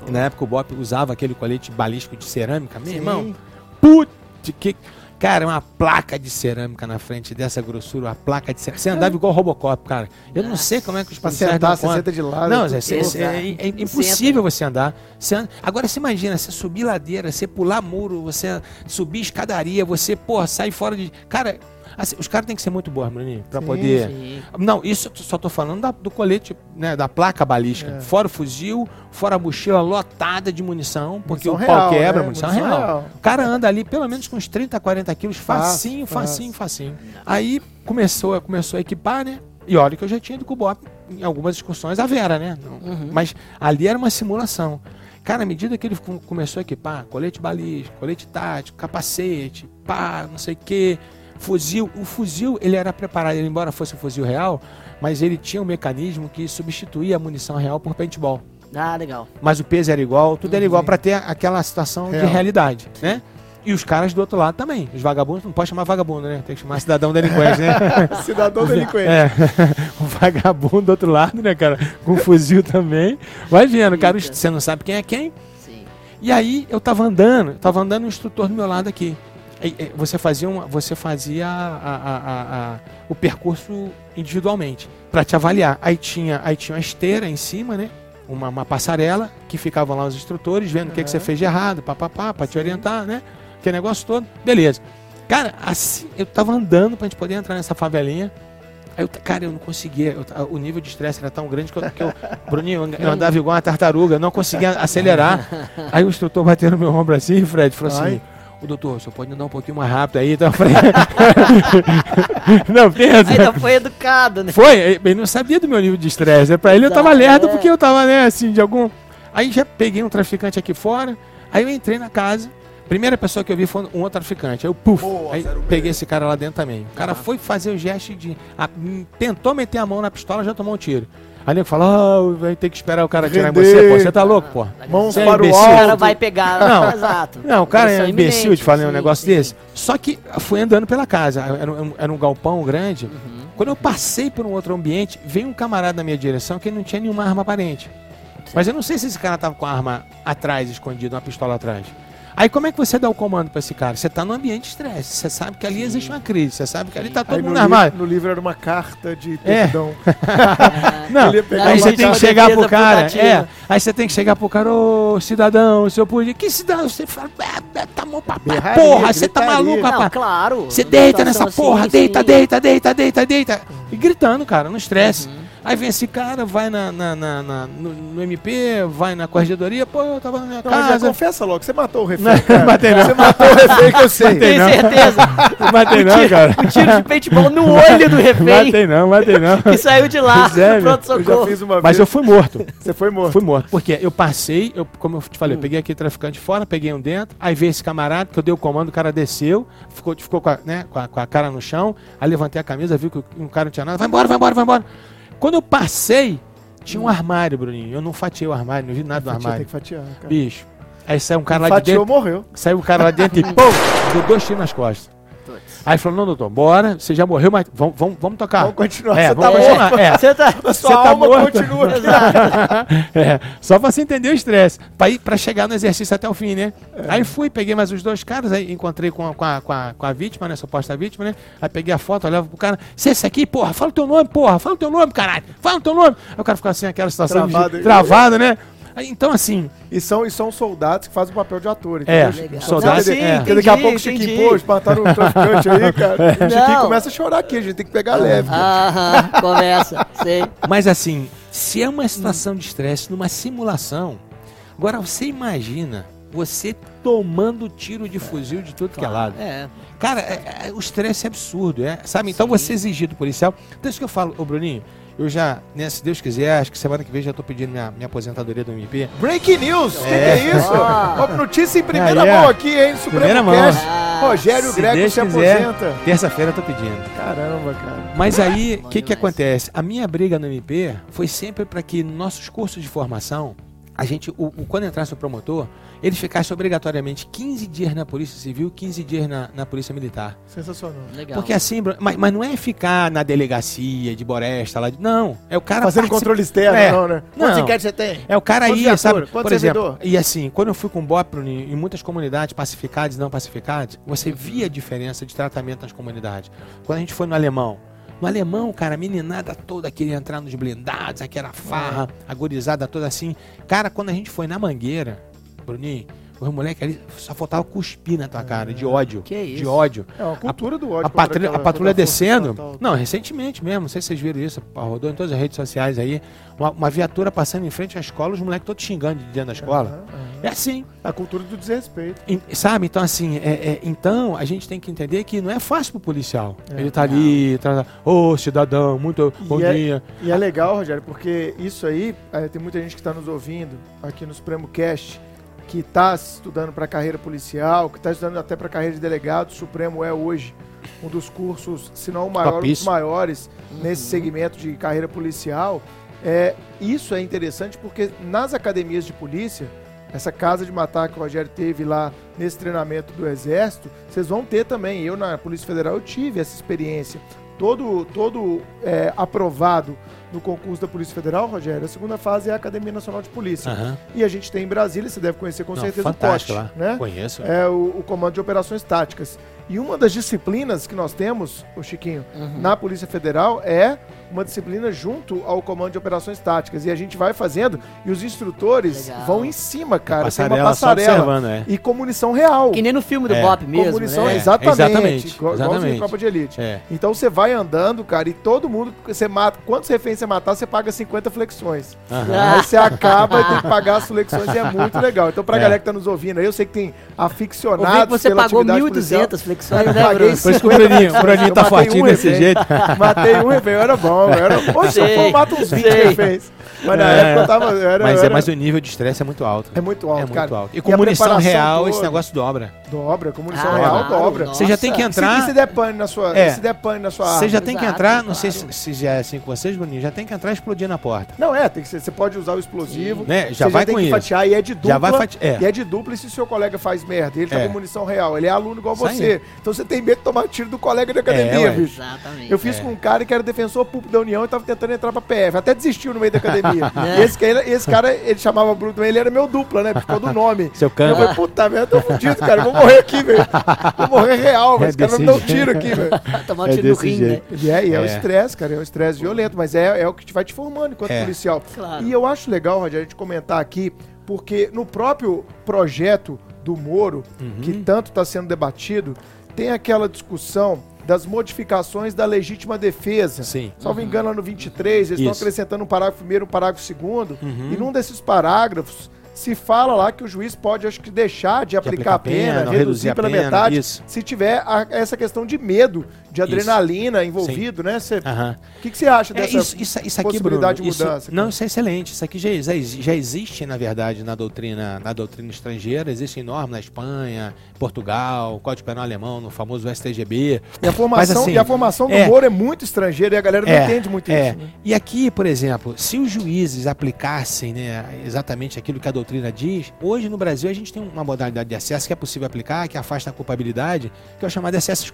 E na época o BOP usava aquele colete balístico de cerâmica, meu Sim. irmão. Putz, que. Cara, uma placa de cerâmica na frente dessa grossura, uma placa de cerâmica. Você andava igual Robocop, cara. Eu não sei como é que os policiais sentar, dão você senta de lado. Não, todo. cê- é, é impossível você andar. Você anda- Agora você imagina, você subir ladeira, você pular muro, você subir escadaria, você, porra, sair fora de. Cara, assim, os caras têm que ser muito bons, Bruninho, pra Sim, poder. Sim. Não, isso eu só tô falando da- do colete, né, da placa balística. É. Fora o fuzil, fora a mochila lotada de munição, porque Munição o pau real, quebra, né? munição, Munição real. real. O cara anda ali pelo menos com uns 30, 40 quilos, facinho, facinho, facinho. Aí começou, começou a equipar, né? E olha que eu já tinha ido com o Bop em algumas excursões a Vera, né? Uhum. Mas ali era uma simulação. Cara, à medida que ele com- começou a equipar, colete balístico, colete tático, capacete, pá, não sei o quê, fuzil. O fuzil, ele era preparado, ele, embora fosse um fuzil real, mas ele tinha um mecanismo que substituía a munição real por paintball. Ah, legal. Mas o peso era igual, tudo era igual para ter aquela situação Real. de realidade, né? E os caras do outro lado também. Os vagabundos, não pode chamar vagabundo, né? Tem que chamar cidadão delinquente, né? Cidadão delinquente. É, o vagabundo do outro lado, né, cara? Com fuzil também. Vai vendo, cara, você não sabe quem é quem. Sim. E aí eu tava andando, tava andando um instrutor do meu lado aqui. E- e Você fazia, uma, você fazia a- a- a- o percurso individualmente para te avaliar. Aí tinha, aí tinha uma esteira em cima, né? Uma, uma passarela que ficavam lá os instrutores vendo o que, que você fez de errado, papapá, para te orientar, né? Que negócio todo. Beleza. Cara, assim, eu tava andando pra gente poder entrar nessa favelinha. Aí eu, cara, eu não conseguia. eu o nível de estresse era tão grande que eu, que eu Bruninho, eu andava igual uma tartaruga, eu não conseguia acelerar. Aí o instrutor bateu no meu ombro assim, Fred, falou assim: Ai. O doutor, o senhor pode andar um pouquinho mais rápido aí? Então eu falei, não, pensa. Ainda foi educado, né? Foi, ele não sabia do meu nível de estresse. Pra ele eu tava lerdo é. porque eu tava, né, assim, de algum. Aí já peguei um traficante aqui fora, aí eu entrei na casa. Primeira pessoa que eu vi foi um outro traficante. Aí eu, puf, aí peguei esse cara lá dentro também. O cara foi fazer o gesto de. a- tentou meter a mão na pistola, já tomou um tiro. Aí ele falou: vai ter que esperar o cara tirar em você, pô. Você tá louco, pô. Mãos Você é para o imbecil. O cara alto. vai pegar. Não. Exato. Não, o cara é imbecil de falar um sim, negócio sim. desse. Só que fui andando pela casa. Era um, era um galpão grande. Uhum. Quando eu passei por um outro ambiente, veio um camarada na minha direção que não tinha nenhuma arma aparente. Mas eu não sei se esse cara tava com a arma atrás, escondido, uma pistola atrás. Aí como é que você dá o comando pra esse cara? Você tá no ambiente de estresse. Você sabe que ali existe uma crise. Você sabe que ali tá todo Aí no, mundo li- armado. no livro era uma carta de É. perdão. Não, Ele ia pegar aí você tem que chegar pro cara. É, aí você tem que chegar pro cara, ô cidadão, o senhor podia. Que cidadão? Você fala, "Ah, tá mão pra Berraria, porra, você tá maluco, Não, rapaz. claro. Você deita nessa Situação porra, assim, deita, sim. deita, deita, deita, deita. E gritando, cara, no estresse. Uhum. Aí vem esse cara, vai na, na- na- na- no, no MP, vai na corregedoria, pô, eu tava na minha Não, casa. confessa logo, você matou o refém. Não, matei não. Você matou o refém que eu sei. Matei Tenho não. certeza. Não matei não, cara. Um tiro de paintball no olho do refém Matei não, matei não. que saiu de lá é, do meu. Eu já pronto-socorro. fiz uma Mas eu fui morto. Você foi morto. Fui morto. Porque eu passei, eu, como eu te falei, Hum. eu peguei aquele traficante fora, peguei um dentro, aí veio esse camarada que eu dei o comando, o cara desceu, ficou, ficou com, a, né, com, a, com a cara no chão, aí levantei a camisa, vi que o um cara não tinha nada, vai embora, vai embora, vai embora. Quando eu passei, tinha um armário, Bruninho. Eu não fatiei o armário, não vi nada do Fatiar, tem armário. que fatiar, cara. Bicho. Aí saiu um cara lá de Fatiou, dentro, morreu. saiu o cara lá dentro e pum, deu dois tiros nas costas. Aí falou, não, doutor, bora, você já morreu, mas vamos, vamos, vamos tocar. Vamos continuar, É, você vamos tá continuar. morto. É. Você tá. A sua Você tá alma morto. continua aqui. é, só pra você entender o estresse. Pra, ir, pra chegar no exercício até o fim, né? Aí fui, peguei mais os dois caras, aí encontrei com a, com a, com a, com a vítima, né? Suposta vítima, né? Aí peguei a foto, olhava pro cara. Se esse aqui, porra, fala o teu nome, porra, fala o teu nome, caralho, fala o teu nome. Aí o cara ficou assim, aquela situação Travado de, travado, né? Então, assim, E são, e são soldados que fazem o papel de ator. É, entendeu? Legal. soldados- Não, sim, é. Porque daqui a pouco o Chiquinho, pô, mataram o traficante aí, cara. O Chiquinho começa a chorar aqui, a gente tem que pegar leve. Aham, começa. Sei. Mas assim, se é uma situação de estresse numa simulação, agora você imagina você tomando tiro de fuzil de tudo que é lado. É. Cara, é- é- o estresse é absurdo, é, sabe? Então você exigir do policial. Então isso que eu falo, ô Bruninho, eu já, né, se Deus quiser, acho que semana que vem já tô pedindo minha, minha aposentadoria do MP. Breaking news! O que, que É. é isso? Ó, notícia em primeira é. mão aqui, hein? Supremo Primeira mão. Cast. Ah, Rogério se Greco Deus se quiser. aposenta. Terça-feira eu tô pedindo. Caramba, cara. Mas aí, o que, que acontece? A minha briga no MP foi sempre para que nossos cursos de formação, a gente, o, o- quando entrasse o promotor, ele ficasse obrigatoriamente 15 dias na Polícia Civil, 15 dias na, na Polícia Militar. Sensacional. Legal. Porque assim, mas, mas não é ficar na delegacia de Boresta lá. de- Não, é o cara. Fazendo participa- controle externo, É. não, né? Não. Quantos inquéritos você tem? É o cara Quantos aí, sabe? Quanto Por exemplo, servidor? e assim, quando eu fui com o BOP Bruno, em muitas comunidades pacificadas e não pacificadas, você via a diferença de tratamento nas comunidades. Quando a gente foi no alemão, no alemão, cara, a meninada toda queria entrar nos blindados, aquela farra, É. agorizada toda assim. Cara, quando a gente foi na mangueira, Bruninho, os moleques ali só faltava cuspir na tua cara, de ódio. Que isso? De ódio. É uma cultura do ódio. A patrulha, a aquela- patrulha a descendo. estatal. Não, recentemente mesmo, não sei se vocês viram isso, rodou em todas as redes sociais aí. Uma, uma viatura passando em frente à escola, os moleques todos xingando de dentro da escola. Aham, aham. É assim, A cultura do desrespeito. e- sabe? Então, assim, é, é- então a gente tem que entender que não é fácil pro policial. É. Ele tá ali, tá, ô cidadão, muito bom E é- dia. E é legal, Rogério, porque isso aí, eh, tem muita gente que está nos ouvindo aqui no Supremo Cast, que está estudando para carreira policial, que está estudando até para carreira de delegado. O Supremo é hoje um dos cursos, se não o maior, um dos maiores nesse segmento de carreira policial. É, isso é interessante porque nas academias de polícia, essa casa de matar que o Rogério teve lá nesse treinamento do Exército, vocês vão ter também. Eu na Polícia Federal eu tive essa experiência. Todo, todo é, aprovado no concurso da Polícia Federal, Rogério, a segunda fase é a Academia Nacional de Polícia. Aham. E a gente tem em Brasília, você deve conhecer com Não, certeza o COT, lá. né? Conheço. É o, o Comando de Operações Táticas. E uma das disciplinas que nós temos, o Chiquinho, Uhum. na Polícia Federal é uma disciplina junto ao Comando de Operações Táticas. E a gente vai fazendo e os instrutores Legal. vão em cima, cara. Tem uma passarela. é. E com munição real. Que nem no filme do É. Bop Com mesmo, munição, né? É, exatamente. exatamente, Igual- exatamente. de Elite. É. Então você vai andando, cara, e todo mundo, você mata, quantos reféns você matar, você paga 50 flexões. Aham. Aí você acaba e tem que pagar as flexões e é muito legal. Então, pra É. galera que tá nos ouvindo aí, eu sei que tem Eu vi aficionados que você pela pagou atividade 1.200 flexões, Eu né, Bruno? Por isso que o 50 Bruninho, o Bruninho tá fortinho um desse jeito. Matei um refém, eu era bom. Era... Hoje se eu for, mato uns 20 Sei. reféns. Mas na É. época eu tava. Era, Mas, é, era... mas o nível de estresse é muito alto. É muito alto, é muito cara. alto. E E com a munição real, toda. esse negócio dobra. Dobra, com munição Ah, real, claro, dobra. Você já tem que Se, entrar. se der pane na sua. É. Se der pane na sua Você já tem que Exato, entrar, não sei se, se já é assim com vocês, Bruninho, já tem que entrar e explodir na porta. Não, é, tem que ser, você pode usar o explosivo. Né? Já você vai já tem com que isso. fatiar e é de dupla. Já vai fati- é. E é de dupla e se o seu colega faz merda, ele tá É. com munição real, ele é aluno igual Isso aí. Então você tem medo de tomar tiro do colega de academia, É, bicho. Exatamente. Eu fiz É. com um cara que era defensor público da União e tava tentando entrar pra PF. Até desistiu no meio da academia. É. e esse, cara- esse cara, ele chamava Bruno também, ele era meu dupla, né? Por causa do nome. Seu E eu canto. falei, puta merda, eu tô fudido, cara. Vou morrer aqui, velho. Vou morrer real, velho. É Esse cara vai me dar um tiro aqui, velho. Tomar um É tiro no desse rim, né? jeito. E é, e é, o É. estresse, cara, é um estresse violento, mas é, é o que te vai te formando enquanto É. policial. Claro. E eu acho legal, Rogério, a gente comentar aqui, porque no próprio projeto do Moro, Uhum. que tanto está sendo debatido, tem aquela discussão das modificações da legítima defesa. Sim. Salvo engano, lá no 23, eles estão acrescentando um parágrafo primeiro e um parágrafo segundo, Uhum. e num desses parágrafos se fala lá que o juiz pode, acho que, deixar de aplicar, aplicar a pena, pena, reduzir reduzir pela pena, metade, isso. se tiver a- essa questão de medo de adrenalina envolvido, né? Cê- Aham. O que, que você acha É, dessa isso, isso, isso aqui, possibilidade Bruno, de mudança? Isso, não, isso é excelente. Isso aqui já, já, existe, na verdade, na doutrina, na doutrina estrangeira. Existem normas na Espanha, Portugal, Código Penal Alemão, no famoso STGB. E a formação, Mas, assim, e a formação do é. Moro é muito estrangeira e a galera não entende muito é. isso. Né? E aqui, por exemplo, se os juízes aplicassem né, exatamente aquilo que a doutrina diz, hoje no Brasil a gente tem uma modalidade de acesso que é possível aplicar, que afasta a culpabilidade, que é o chamado excesso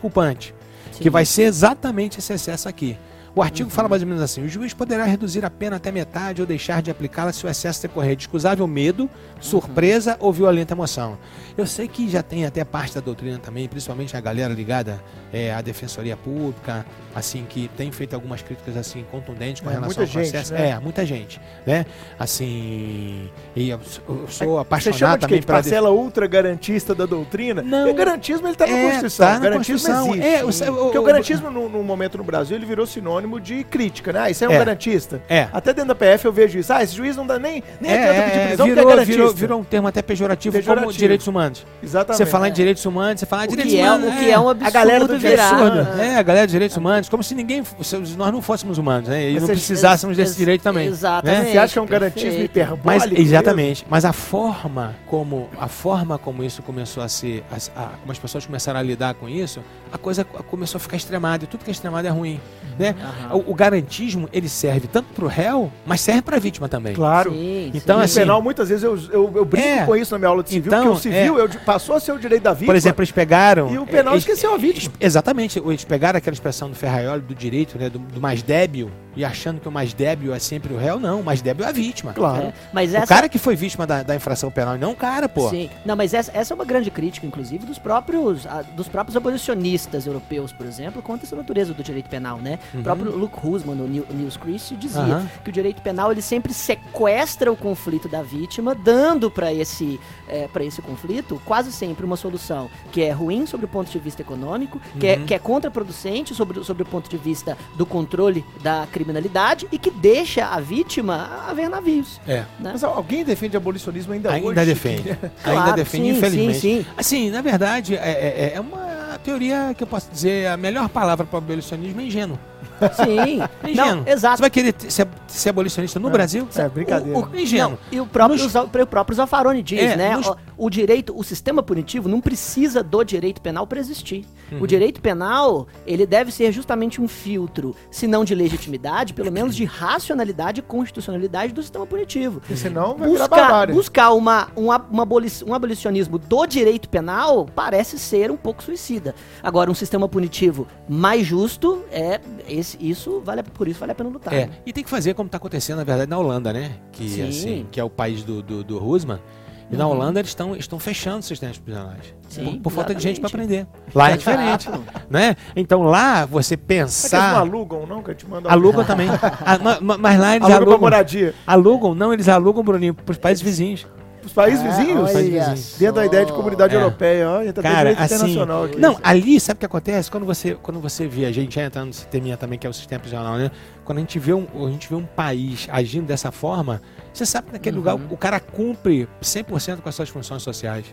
desculpante, que Sim. vai ser exatamente esse excesso aqui. O artigo fala mais ou menos assim: o juiz poderá reduzir a pena até metade ou deixar de aplicá-la se o excesso decorrer de excusável medo, surpresa ou violenta emoção. Eu sei que já tem até parte da doutrina também, principalmente a galera ligada é, à defensoria pública, assim, que tem feito algumas críticas assim contundentes com É, relação ao gente, processo. né? É, muita gente, né? Assim, e eu, eu sou Você chama apaixonado de também De parcela ultra garantista da doutrina? Não. Porque o garantismo ele tá na É, Constituição. tá o na garantismo Constituição. existe. É, o- o- Porque o o- garantismo, no, no momento no Brasil, ele virou sinônimo de crítica, né? Ah, isso é um É. garantista. É. Até dentro da PF eu vejo isso. Ah, esse juiz não dá nem, nem É, adianta pedir é, prisão porque virou, é garantista. virou, virou um termo até pejorativo, como Pejorativo. direitos humanos. Exatamente. Você falar em direitos humanos, você fala ah, O direitos que, é, humanos. o que é um absurdo A galera do virar. absurdo. É, a galera de direitos humanos, como se ninguém, se nós não fôssemos humanos, né? E Mas não precisássemos desse Ex- direito também. Exatamente. né? Você acha que é um garantismo hiperbólico? Mas mesmo? exatamente, mas a forma como a forma como isso começou a ser, a- a- como as pessoas começaram a lidar com isso, a coisa co- começou a ficar extremada e tudo que é extremado é ruim, né? Aham. O, o garantismo ele serve tanto para o réu, mas serve para a vítima também. Claro. Sim, Então, No assim, penal, muitas vezes eu, eu, eu brinco É. com isso na minha aula de civil, Então, porque o civil eu- passou a ser o direito da vítima. Por exemplo, eles pegaram. E o penal eles- esqueceu a vítima. eles- Exatamente, eles pegaram aquela expressão do Ferraioli, do direito, né, do, do mais débil, e achando que o mais débil é sempre o réu, não, o mais débil é a vítima. Claro. É, mas O essa, cara que foi vítima da, da infração penal, e não o cara, pô. Sim. Não, mas essa, essa é uma grande crítica, inclusive, dos próprios, a- dos próprios abolicionistas europeus, por exemplo, contra essa natureza do direito penal, né? O próprio Luke Husman, no New- News Christ, dizia Uhum. Que o direito penal ele sempre sequestra o conflito da vítima, dando para esse, é, pra esse conflito quase sempre uma solução que é ruim sobre o ponto de vista econômico, que, é, Uhum. que é contraproducente sobre, o- sobre o ponto de vista do controle da criminalidade e que deixa a vítima a ver navios. É. Né? Mas alguém defende abolicionismo ainda, Ainda hoje? defende. Ainda Claro, defende, sim, infelizmente. sim, sim. Assim, na verdade, é, é- é uma teoria que eu posso dizer, a melhor palavra para o abolicionismo é ingênuo. Sim. É ingênuo. Não, exato. Você vai querer ser, ser abolicionista no Brasil? É, brincadeira. O, o, É ingênuo. não, e o próprio, Nos- o próprio Zaffaroni diz, É, né? nos- O, o direito, o sistema punitivo não precisa do direito penal para existir. Uhum. O direito penal, ele deve ser justamente um filtro, se não de legitimidade, pelo menos de racionalidade e constitucionalidade do sistema punitivo. Porque senão vai virar Buscar, barbárie. buscar uma, um, ab- uma aboli- um abolicionismo do direito penal parece ser um pouco suicida. Agora, um sistema punitivo mais justo, é esse, isso vale, a- por isso vale a pena lutar. É, e tem que fazer como está acontecendo, na verdade, na Holanda, né? Que, Sim. assim, que é o país do, do, do Husman. E na Holanda eles estão estão fechando os sistemas prisionais. Sim, por, por falta de gente para aprender. Lá é diferente. Né? Então lá você Será que eles não pensar. alugam, não? Que eu te mando Alugam também. Ah, ma- ma- mas lá eles Alugam alugam. moradia. Alugam, não, eles alugam, Bruninho, para os países vizinhos. Os países Ah, vizinhos? Países olha vizinhos. Dentro da ideia de comunidade É. europeia, ó, tá Cara, direito assim. internacional aqui. Não, ali, sabe o que acontece? Quando você, quando você vê, a gente já entrando nesse teminha também, que é o sistema prisional, né? Quando a gente vê um, a gente vê um país agindo dessa forma, você sabe que naquele lugar o cara cumpre 100% com as suas funções sociais.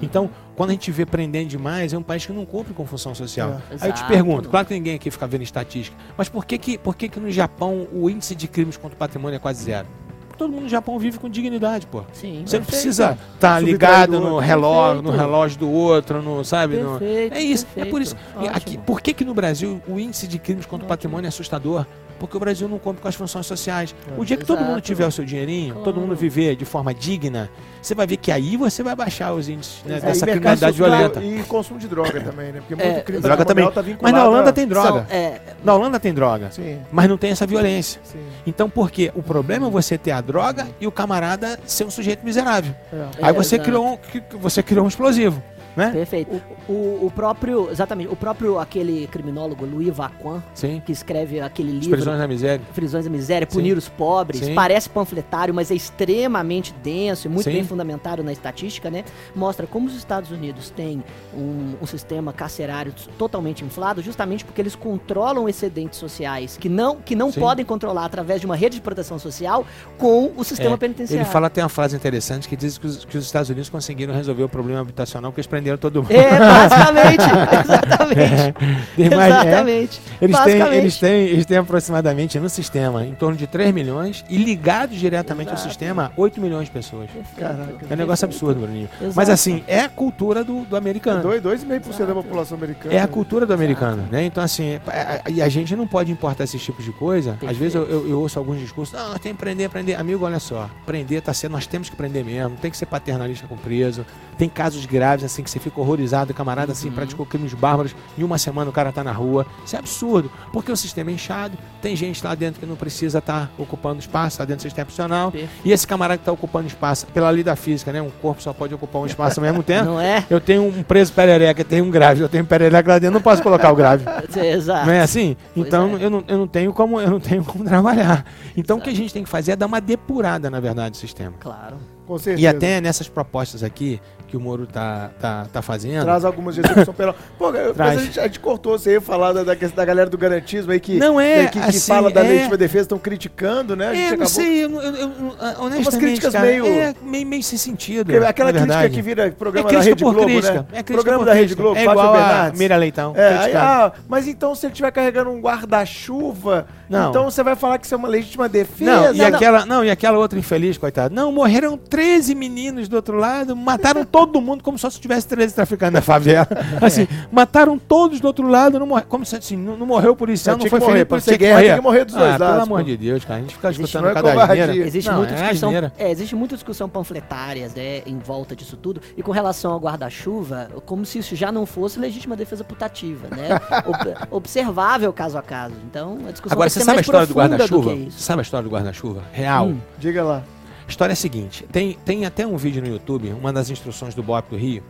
Então, quando a gente vê prendendo demais, é um país que não cumpre com função social. É. Aí eu te pergunto, claro que ninguém aqui fica vendo estatística, mas por que que, por que que no Japão o índice de crimes contra o patrimônio é quase zero? Todo mundo no Japão vive com dignidade, pô. Sim. Você não precisa estar Subtrair ligado do no relógio, no Perfeito. relógio do outro, no, sabe? no- Perfeito, é isso, é perfeito. por isso. Ótimo. Aqui, por que que no Brasil o índice de crimes contra o patrimônio é assustador? Porque o Brasil não cumpre com as funções sociais. O dia que todo Exato. mundo tiver o seu dinheirinho, Claro. todo mundo viver de forma digna, você vai ver que aí você vai baixar os índices né, É, dessa criminalidade violenta. E consumo de droga também, né? Porque É, muito crime droga também. Tá Mas na Holanda tem droga. São, é, Na Holanda tem droga. Sim, Mas não tem essa violência. sim. Então por quê? O problema é você ter a droga e o camarada ser um sujeito miserável. É. Aí É, você exato. criou, um, você criou um explosivo, né? Perfeito. O, o próprio, exatamente, o próprio aquele criminólogo Louis Vaquan, Sim. que escreve aquele As livro prisões da miséria. Prisões da Miséria, Sim. Punir os Pobres, Sim. parece panfletário, mas é extremamente denso e muito Sim. bem fundamentado na estatística, né? Mostra como os Estados Unidos têm um, um sistema carcerário totalmente inflado, justamente porque eles controlam excedentes sociais que não, que não Sim. podem controlar através de uma rede de proteção social com o sistema É, penitenciário. Ele fala até uma frase interessante que diz que os, que os Estados Unidos conseguiram resolver o problema habitacional porque eles prenderam todo mundo. É, basicamente. exatamente. Mais- é. exatamente. Eles têm, eles, têm, eles têm aproximadamente no sistema em torno de 3 milhões e ligados diretamente ao sistema 8 milhões de pessoas. Caraca. É um negócio absurdo, Bruninho. Exato. Mas assim, é a cultura do, do americano. 2,5% da população americana. É a cultura do americano, né? Então, assim, é- é- e a gente não pode importar esses tipos de coisa. Às Perfeito. vezes eu, eu- eu ouço alguns discursos, não, tem que prender, prender. Amigo, olha só, prender tá sendo, nós temos que prender mesmo, tem que ser paternalista com o preso. Tem casos graves, assim, que você fica horrorizado, o camarada, assim, praticou crimes bárbaros, em uma semana o cara tá na rua. Isso é absurdo, porque o sistema é inchado, tem gente lá dentro que não precisa estar ocupando espaço, lá dentro do sistema profissional. E esse camarada que tá ocupando espaço, pela lei da física, né? Um corpo só pode ocupar um espaço ao mesmo tempo. Não é? Eu tenho um preso perereca, tem um grave, eu tenho um perereca lá dentro, não posso colocar o grave. Exato. Não é assim? Pois Então é. eu, não, eu não tenho como eu não tenho como trabalhar. Então o que a gente tem que fazer é dar uma depurada, na verdade, do sistema. Claro. Com certeza. E até nessas propostas aqui que o Moro tá, tá, tá fazendo. Traz algumas execução penal. Pô, Traz. a gente, a gente cortou, você ia falar da, da, da galera do garantismo aí que, Não é, né, que, que assim, fala da é- legítima defesa, estão criticando, né? A gente É, não acabou. sei, eu, não- eu, eu, eu- honestamente, críticas cara, meio- é meio, meio sem sentido. Porque aquela na crítica que vira programa é da Rede Globo, crítica. né? É programa da Rede. Globo, É igual a. Mira Leitão. É, aí, ah, mas então se ele estiver carregando um guarda-chuva, Não. então você vai falar que isso é uma legítima defesa? Não, e não, não. aquela, não, e aquela outra infeliz, coitado. Não, morreram 13 meninos do outro lado, mataram todo mundo como só se tivesse 13 traficantes na favela. Assim, mataram todos do outro lado, não morre, como se assim, não, não morreu o policial, Não, foi morrer, ferido, tinha ser guerra, tem que morrer dos dois ah, Pelo lados, amor pô. de Deus, cara, a gente fica Existe escutando é cada covardia. Existe Não, muita é discussão, é, existe muita discussão panfletárias né, em volta disso tudo. E com relação ao guarda-chuva, como se isso já não fosse legítima defesa putativa, né? Ob- observável caso a caso. Então, a discussão Agora, você ser sabe a história do guarda-chuva? sabe a história do guarda-chuva? Real. Hum. Diga lá. A história é a seguinte: tem, tem até um vídeo no YouTube, uma das instruções do BOP do Rio.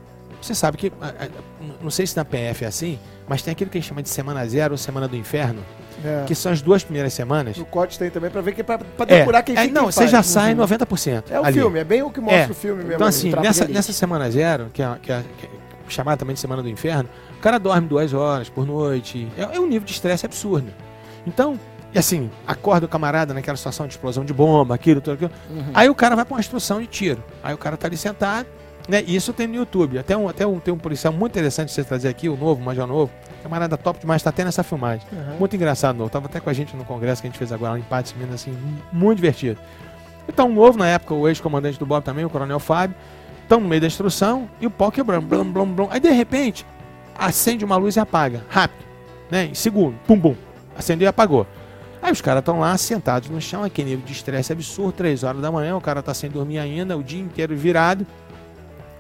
Você sabe que, não sei se na PF é assim, mas tem aquilo que a gente chama de Semana Zero ou Semana do Inferno, É. que são as duas primeiras semanas. No corte tem também pra ver que é pra, pra É, depurar quem é, fica não, você já sai Uhum. 90%. É o ali. filme, é bem o que mostra É. o filme mesmo. Então, assim, nessa, nessa Semana Zero, que é, que, é, que é chamada também de Semana do Inferno, o cara dorme duas horas por noite. É, é um nível de estresse absurdo. Então, e assim, acorda o camarada naquela situação de explosão de bomba, aquilo, tudo aquilo. Uhum. Aí o cara vai pra uma instrução de tiro. Aí o cara tá ali sentado, né? E isso tem no YouTube. Até um, até um, tem um policial muito interessante você trazer aqui, o novo, o Major Novo. Camarada top demais, tá até nessa filmagem. Uhum. Muito engraçado, novo. Tava até com a gente no congresso que a gente fez agora lá em Patos, Minas, assim, muito divertido. Então, um novo, na época, o ex-comandante do BOP também, o Coronel Fábio, estão no meio da instrução e o pau quebrando, blum, blum, blum. Aí, de repente, acende uma luz e apaga, rápido, né? Em segundo, pum, pum. Acendeu e apagou. Aí os caras estão lá sentados no chão, aquele nível de estresse absurdo, 3 horas da manhã, o cara tá sem dormir ainda, o dia inteiro virado,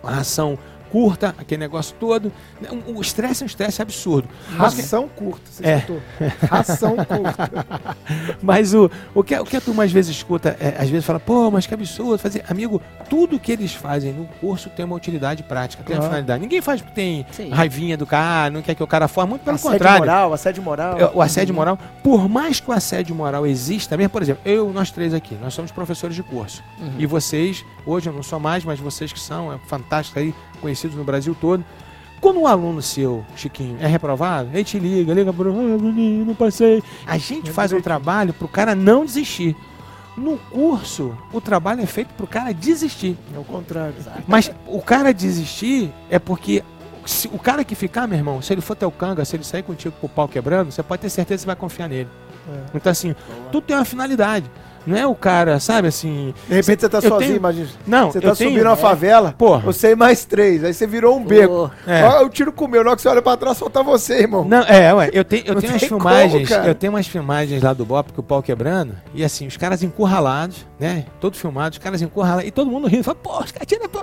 a ração curta, aquele negócio todo. Um- O estresse é um estresse absurdo. Mas que- Ração curta, você É. escutou? Ração curta. Mas o, o, que, o que a turma às vezes escuta, é, às vezes fala, pô, mas que absurdo fazer. Amigo, tudo que eles fazem no curso tem uma utilidade prática, tem uma Claro. finalidade. Ninguém faz porque tem Sim. raivinha do cara, não quer que o cara forme, muito pelo assédio contrário. moral, assédio moral. É, O assédio moral, por mais que o assédio moral exista, mesmo, por exemplo, eu, nós três aqui, nós somos professores de curso. Uhum. E vocês, hoje eu não sou mais, mas vocês que são, é fantástico aí, conhecidos no Brasil todo. Quando um aluno seu, Chiquinho, é reprovado, ele te liga, liga pro ah, Bruninho, não passei. A gente faz um direitinho. trabalho pro cara não desistir. No curso, o trabalho é feito pro cara desistir. É o contrário. Mas o cara desistir é porque se o cara que ficar, meu irmão, se ele for teu canga, se ele sair contigo com o pau quebrando, você pode ter certeza que você vai confiar nele. É. Então, assim, tudo tem uma finalidade. Não é o cara, sabe, assim. De repente você tá sozinho, tenho- imagina. Não, Você eu tá tenho- subindo uma favela, Porra. você e mais três, aí você virou um beco. Pô, É. Ó, o tiro comeu, na hora que você olha pra trás, só tá você, irmão. Não, é, ué, eu tenho, eu Não tenho umas como, filmagens, cara. eu tenho umas filmagens lá do Bop com o pau quebrando, e assim, os caras encurralados, né? Todo filmado, os caras encurralados, e todo mundo rindo, fala, pô, os caras tiram, pô,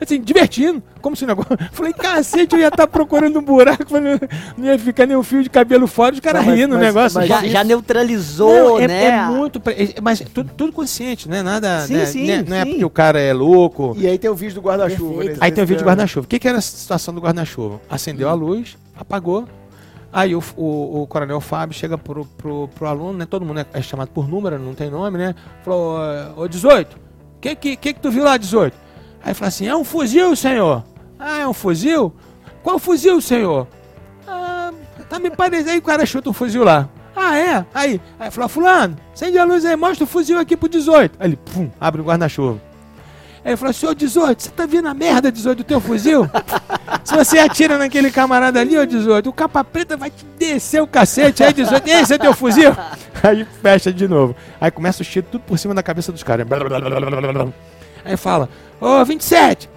assim, divertindo, como se o negócio. Falei, cacete, eu ia estar procurando um buraco, falei, não ia ficar nem um fio de cabelo fora, os caras Não, mas- rindo o mas- negócio. mas já, já neutralizou, Não, é, né? é muito. pre- é- Mas tudo, tudo consciente, né? Nada. Sim, né, sim, né, Não é sim. porque o cara é louco. E aí tem o vídeo do guarda-chuva. Nesse- Aí tem o vídeo do guarda-chuva. O que, que era a situação do guarda-chuva? Acendeu a luz, apagou. Aí o, o, o coronel Fábio chega pro, pro, pro aluno, né? Todo mundo é, é chamado por número, não tem nome, né? Falou, ô ô, 18, o que, que, que que tu viu lá, 18? Aí fala assim, é um fuzil, senhor. Ah, é um fuzil? Qual fuzil, senhor? Ah, tá me parecendo. Aí o cara chuta um fuzil lá. Ah, é? Aí, aí fala, fulano, acende a luz aí, mostra o fuzil aqui pro 18. Aí ele, pum, abre o guarda-chuva. Aí ele falou, senhor 18, você tá vendo a merda, 18, do teu fuzil? Se você atira naquele camarada ali, ô 18, o capa preta vai te descer o cacete. Aí 18, esse é teu fuzil? Aí fecha de novo. Aí começa o tiro tudo por cima da cabeça dos caras. Aí fala, ô 27,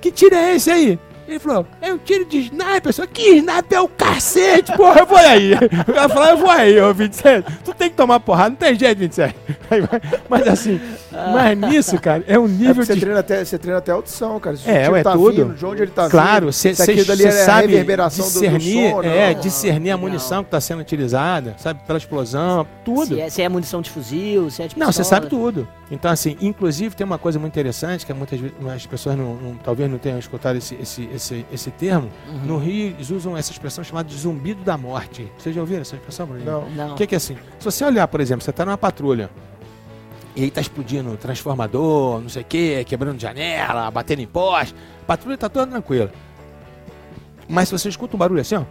que tiro é esse aí? Ele falou, é um tiro de sniper, só que sniper é o cacete, porra, eu vou aí. O cara falou, eu vou aí, ô 27. Tu tem que tomar porrada, não tem jeito, 27. Aí vai- Mas assim, mas nisso, cara, é um É nível porque você, de. treina até, você treina até audição, cara. Se o É, tiro é tá tudo. Vindo, de onde ele tá Claro, vindo. você é a sabe reverberação do- discernir, do, som, é, não. discernir a Legal. munição que está sendo utilizada, sabe, pela explosão, tudo. Se é, se é munição de fuzil, se é de Não, você sabe tudo. Então, assim, inclusive tem uma coisa muito interessante que muitas vezes as pessoas não, não- talvez não tenham escutado esse, esse, esse, esse termo. Uhum. No Rio, eles usam essa expressão chamada de zumbido da morte. Vocês já ouviram essa expressão, Bruno? Não. Não. O que, que é assim? Se você olhar, por exemplo, você está numa patrulha e aí tá explodindo transformador, não sei o quê, quebrando janela, batendo em poste, a patrulha tá toda tranquila. Mas se você escuta um barulho assim, ó.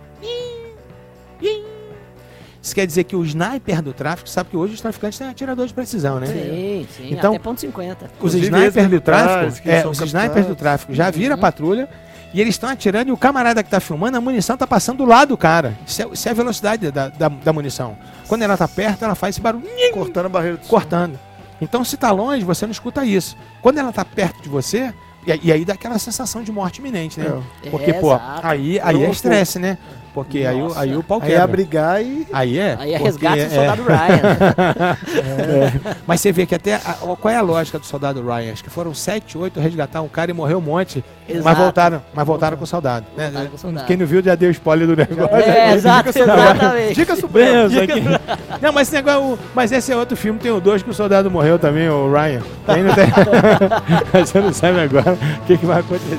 Isso quer dizer que o sniper do tráfico sabe que hoje os traficantes têm atirador de precisão, né? Sim, sim, Então, até ponto 50. Os Inclusive, snipers do tráfico, é, os snipers do tráfico já viram a Uhum. patrulha e eles estão atirando e o camarada que tá filmando, a munição tá passando do lado do cara. Isso é, isso é a velocidade da, da, da munição. Quando ela tá perto, ela faz esse barulho Cortando a barreira do som. cortando. Então, se tá longe, você não escuta isso. Quando ela tá perto de você, e, e aí dá aquela sensação de morte iminente, né? É, Porque, pô, exato. aí, aí é estresse, né? Porque aí, Nossa. aí o pau Aí é quebra. abrigar e. Aí é. Aí é resgate do é- soldado Ryan. Mas você vê que até. a- qual é a lógica do soldado Ryan? Acho que foram 7, 8 resgatar um cara e morreu um monte. Mas Exato. voltaram, mas voltaram com o soldado. né? Voltaram com o soldado. Quem não viu já deu spoiler do negócio. É, exato, exatamente. Dica suprema. Aqui. Não, mas esse negócio. o- Mas esse é outro filme, tem o 2 que o soldado morreu também, o Ryan. Aí não tem. Você não sabe agora o que, que vai acontecer.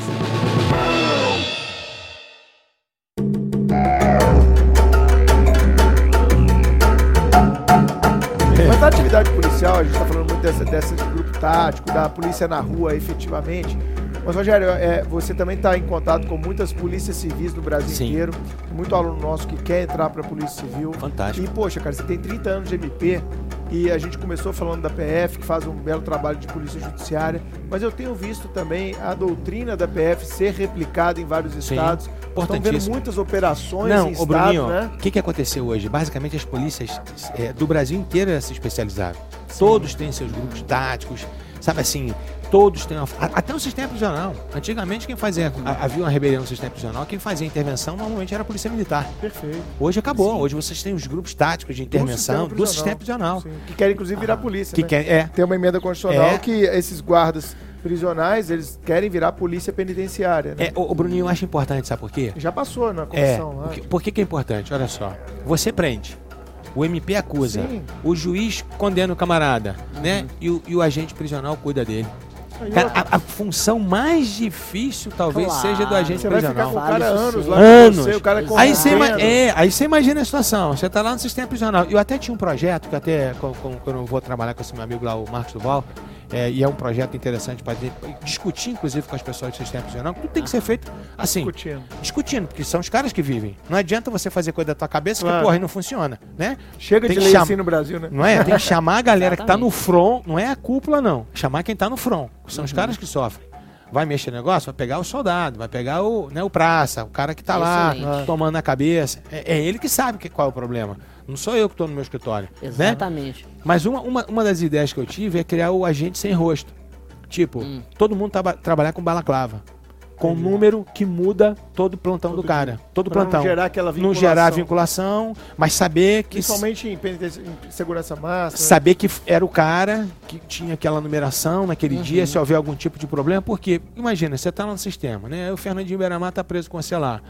Dessa, desse grupo tático, da polícia na rua, efetivamente. Mas, Rogério, é, você também está em contato com muitas polícias civis do Brasil Sim. inteiro. Muito aluno nosso que quer entrar para a Polícia Civil. Fantástico. E, poxa, cara, você tem 30 anos de MP e a gente começou falando da PF, que faz um belo trabalho de polícia judiciária, mas eu tenho visto também a doutrina da PF ser replicada em vários Sim, estados. Estão vendo muitas operações Não, em estados, Bruninho, né? o que, que aconteceu hoje? Basicamente as polícias é, do Brasil inteiro se especializaram. Todos têm seus grupos táticos, sabe assim, todos têm uma, até o sistema prisional. Antigamente quem fazia, havia uma rebelião no sistema prisional, quem fazia intervenção normalmente era a polícia militar. Perfeito. Hoje acabou, hoje vocês têm os grupos táticos de intervenção do sistema prisional. Sim, Que querem, inclusive, virar polícia. Que né? quer, é, Tem uma emenda constitucional É. que esses guardas prisionais, eles querem virar polícia penitenciária, né? é, o, Bruninho, eu acho importante, sabe por quê? Já passou na É, comissão lá. por que, por que que é importante? Olha só, você prende, o MP acusa, Sim. o juiz condena o camarada, né? E o, e o agente prisional cuida dele. Cara, a, a função mais difícil talvez Claro. seja do agente você vai ficar prisional. com o cara anos lá Anos. você, o cara Aí você, é, aí você imagina a situação, você tá lá no sistema prisional. Eu até tinha um projeto, que até quando eu vou trabalhar com esse meu amigo lá, o Marcos Duval, é, e é um projeto interessante para discutir, inclusive, com as pessoas do sistema prisional, que tudo tem que ser feito assim, Discutindo. discutindo, porque são os caras que vivem. Não adianta você fazer coisa da tua cabeça que, Claro. porra, aí não funciona, né? Chega Tem de que lei cham- assim no Brasil, né? Não é? Tem que chamar a galera que tá no front, não é a cúpula, não. Chamar quem tá no front. que São os caras que sofrem. Vai mexer no negócio, vai pegar o soldado, vai pegar o, né, o praça, o cara que tá lá tomando na cabeça. É, é ele que sabe que, qual é o problema. Não sou eu que tô no meu escritório. Né? Exatamente. Mas uma, uma, uma das ideias que eu tive é criar o agente sem rosto. Tipo, Hum. todo mundo traba- trabalhar com balaclava. Com um número que muda todo o plantão do cara. Todo Pra plantão. não gerar aquela Não vinculação. gerar vinculação, mas saber que Principalmente em, em segurança máxima. saber que f- era o cara que tinha aquela numeração naquele Uhum. dia, se houver algum tipo de problema, porque, imagina, você tá lá no sistema, né? O Fernandinho Beiramar tá preso com lá.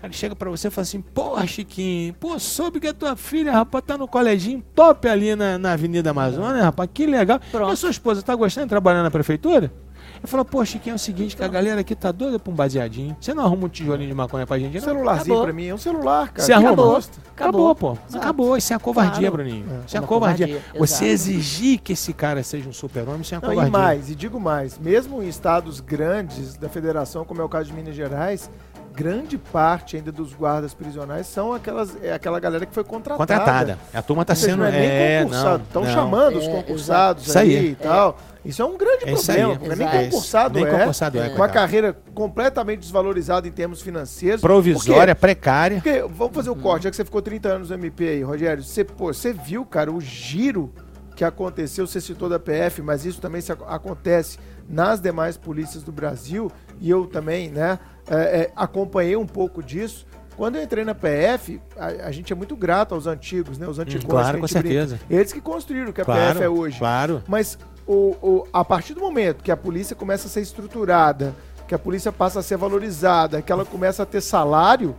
Aí ele chega pra você e fala assim, porra, Chiquinho, pô, soube que a tua filha, rapaz, tá no coleginho top ali na, na Avenida Amazônia, rapaz, que legal. Pronto. E a sua esposa tá gostando de trabalhar na prefeitura? Ele falou, pô, Chiquinho, é o seguinte, que a galera aqui tá doida pra um baseadinho. Você não arruma um tijolinho de maconha pra gente, Um não? celularzinho Acabou. pra mim, é um celular, cara. Você arruma? Acabou. Acabou, Acabou. pô. Exato. Acabou. Isso é a covardia, Claro. Bruninho. É. Isso é a Uma covardia. covardia, Você exigir que esse cara seja um super-homem, isso é uma Não, e covardia. mais, e digo mais, mesmo em estados grandes da federação, como é o caso de Minas Gerais, grande parte ainda dos guardas prisionais são aquelas, é aquela galera que foi contratada. Contratada. A turma está sendo. não é nem é, concursado. Estão chamando os É, concursados exato. Isso aí aí. e tal. Isso é um grande É problema. Não é nem concursado Nem é. concursado é, Uma coitado. carreira completamente desvalorizada em termos financeiros. Provisória, Por precária. Porque, vamos fazer o corte, já que você ficou 30 anos no MP aí, Rogério. Você, pô, você viu, cara, o giro que aconteceu, você citou da PF, mas isso também se ac- acontece nas demais polícias do Brasil, e eu também, né, é, é, acompanhei um pouco disso. Quando eu entrei na PF, a, a gente é muito grato aos antigos, né, os antigos. Hum, claro, com gente brinca. certeza. Eles que construíram o que a Claro, PF é hoje. claro. Mas o, o- a partir do momento que a polícia começa a ser estruturada, que a polícia passa a ser valorizada, que ela começa a ter salário,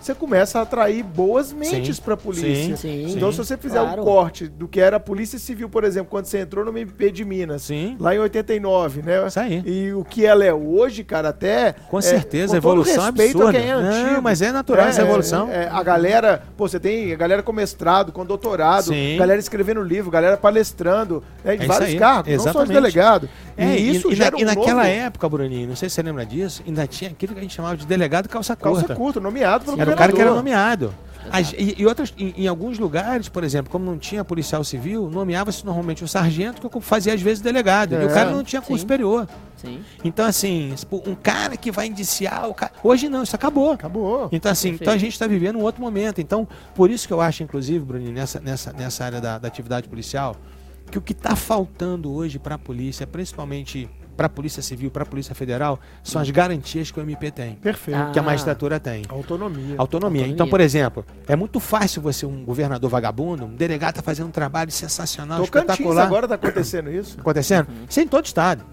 você começa a atrair boas mentes para a polícia. sim, sim. Então, Sim, se você fizer claro. um corte do que era a Polícia Civil, por exemplo, quando você entrou no MP de Minas, Sim. lá em 89, né? Isso aí. E o que ela é hoje, cara, até. Com é, certeza, com evolução respeito absurda. A quem é antigo. Não, mas é natural essa evolução. é, a galera, pô, você tem a galera com mestrado, com doutorado, Sim. galera escrevendo livro, galera palestrando, né, de É vários aí, cargos, não só de exatamente. delegado. É, e isso e, na- e naquela novo época, Bruninho, não sei se você lembra disso, ainda tinha aquilo que a gente chamava de delegado calça, calça curta. curta, nomeado pelo Era o cara que era nomeado. As- e, e outras, em, em alguns lugares, por exemplo, como não tinha policial civil, nomeava-se normalmente o sargento que fazia às vezes delegado. E o É. cara não tinha curso Sim. superior. Sim. Então, assim, pô, um cara que vai indiciar o cara. Hoje não, isso acabou. Acabou. Então, assim, Perfeito. então a gente está vivendo um outro momento. Então, por isso que eu acho, inclusive, Bruninho, nessa, nessa, nessa área da, da atividade policial, que o que está faltando hoje para a polícia, principalmente para a Polícia Civil, para a Polícia Federal, são as garantias que o MP tem, Perfeito. Ah. que a magistratura tem. Autonomia. Autonomia. Autonomia. Então, por exemplo, é muito fácil você, um governador vagabundo, um delegado tá fazendo um trabalho sensacional, Tocantins espetacular. agora tá acontecendo isso. acontecendo? Isso é em todo estado.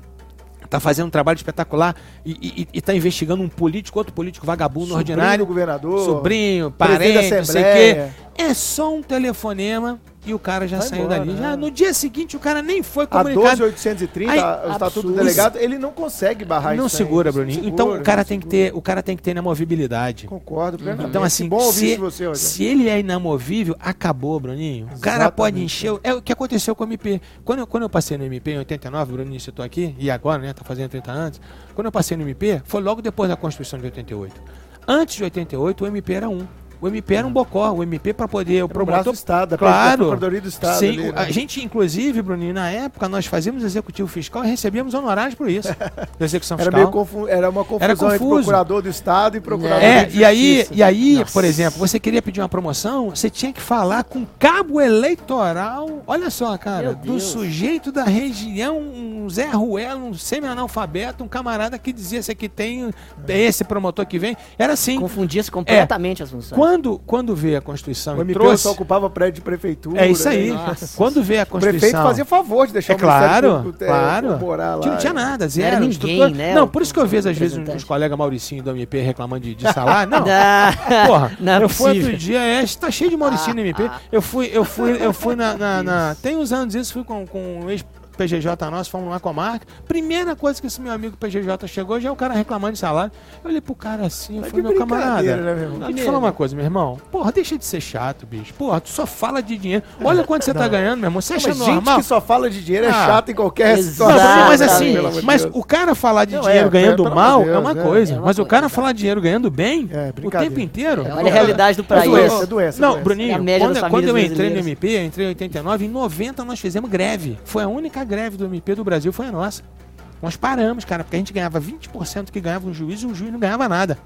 Tá fazendo um trabalho espetacular e, e, e tá investigando um político, outro político vagabundo Sobrinho ordinário, do governador. sobrinho, parente, não sei o quê. É só um telefonema e o cara já Vai saiu embora, dali. né? Já, no dia seguinte o cara nem foi A comunicado. 12830, Aí, o estatuto do delegado, ele não consegue barrar não isso. aí. segura, não Bruninho. segura, então o cara não tem que ter, o cara tem que ter na movibilidade. Concordo plenamente. Então, assim, Que bom ouvir se, você, se ele é inamovível, acabou, Bruninho. O cara Exatamente. pode encher. É o que aconteceu com o MP. Quando eu, quando eu passei no MP em 89, o Bruninho citou aqui, e agora, né? Tá fazendo 30 anos. Quando eu passei no MP, foi logo depois da Constituição de 88. Antes de 88, o MP era um. O MP era um bocó. O MP para poder. O Era o braço promotor. do Estado, Claro. Procuradoria do Estado. Sim, ali, né? a gente, inclusive, Bruninho, na época, nós fazíamos executivo fiscal e recebíamos honorários por isso. da execução Era, fiscal. meio confu... era uma confusão entre confuso. procurador do Estado e procurador É, e aí, e aí Nossa. por exemplo, você queria pedir uma promoção, você tinha que falar com o cabo eleitoral. Olha só, cara, Meu do Deus. sujeito da região, um Zé Ruelo, um semi-analfabeto, um camarada que dizia se aqui tem esse promotor que vem. Era assim. Confundia-se completamente as funções. Quando, quando veio a Constituição O MP trouxe. só ocupava prédio de prefeitura. É isso aí. né? Nossa. Quando veio a O Constituição. prefeito fazia favor de deixar É o Ministério claro, Público, é, claro. lá. Que não tinha nada, zero. era ninguém, estrutura- né, Não, o- por isso que eu vejo às vezes uns, colegas Mauricinho do MP reclamando de, de salário. Não, Ah, Porra, não é eu fui possível. outro dia, é, tá cheio de Mauricinho no MP. ah. Eu fui, eu fui, eu fui na. na- na- tem uns anos isso, fui com, com um ex-PGJ nosso, fomos lá com a marca. Primeira coisa que esse meu amigo PGJ chegou, já é o cara reclamando de salário. Eu olhei pro cara assim, eu falei, meu camarada. né, meu irmão? Deixa eu te falar uma coisa, meu irmão. Porra, deixa de ser chato, bicho. Porra, tu só fala de dinheiro. Olha quanto você tá ganhando, meu irmão. Você acha normal? gente que só fala de dinheiro é Ah, chato em qualquer situação. mas assim, mas o cara falar de Não, dinheiro é, ganhando mal é uma é. coisa. É uma mas o cara falar de dinheiro ganhando bem É, o tempo inteiro. É, olha a realidade do É país. doença, é doença. Não. Bruninho, quando, eu entrei no. MP, eu entrei em 89, em 90 nós fizemos greve. Foi a única greve do MP do Brasil, foi a nossa. Nós paramos, cara, porque a gente ganhava 20% que ganhava um juiz e o juiz não ganhava nada.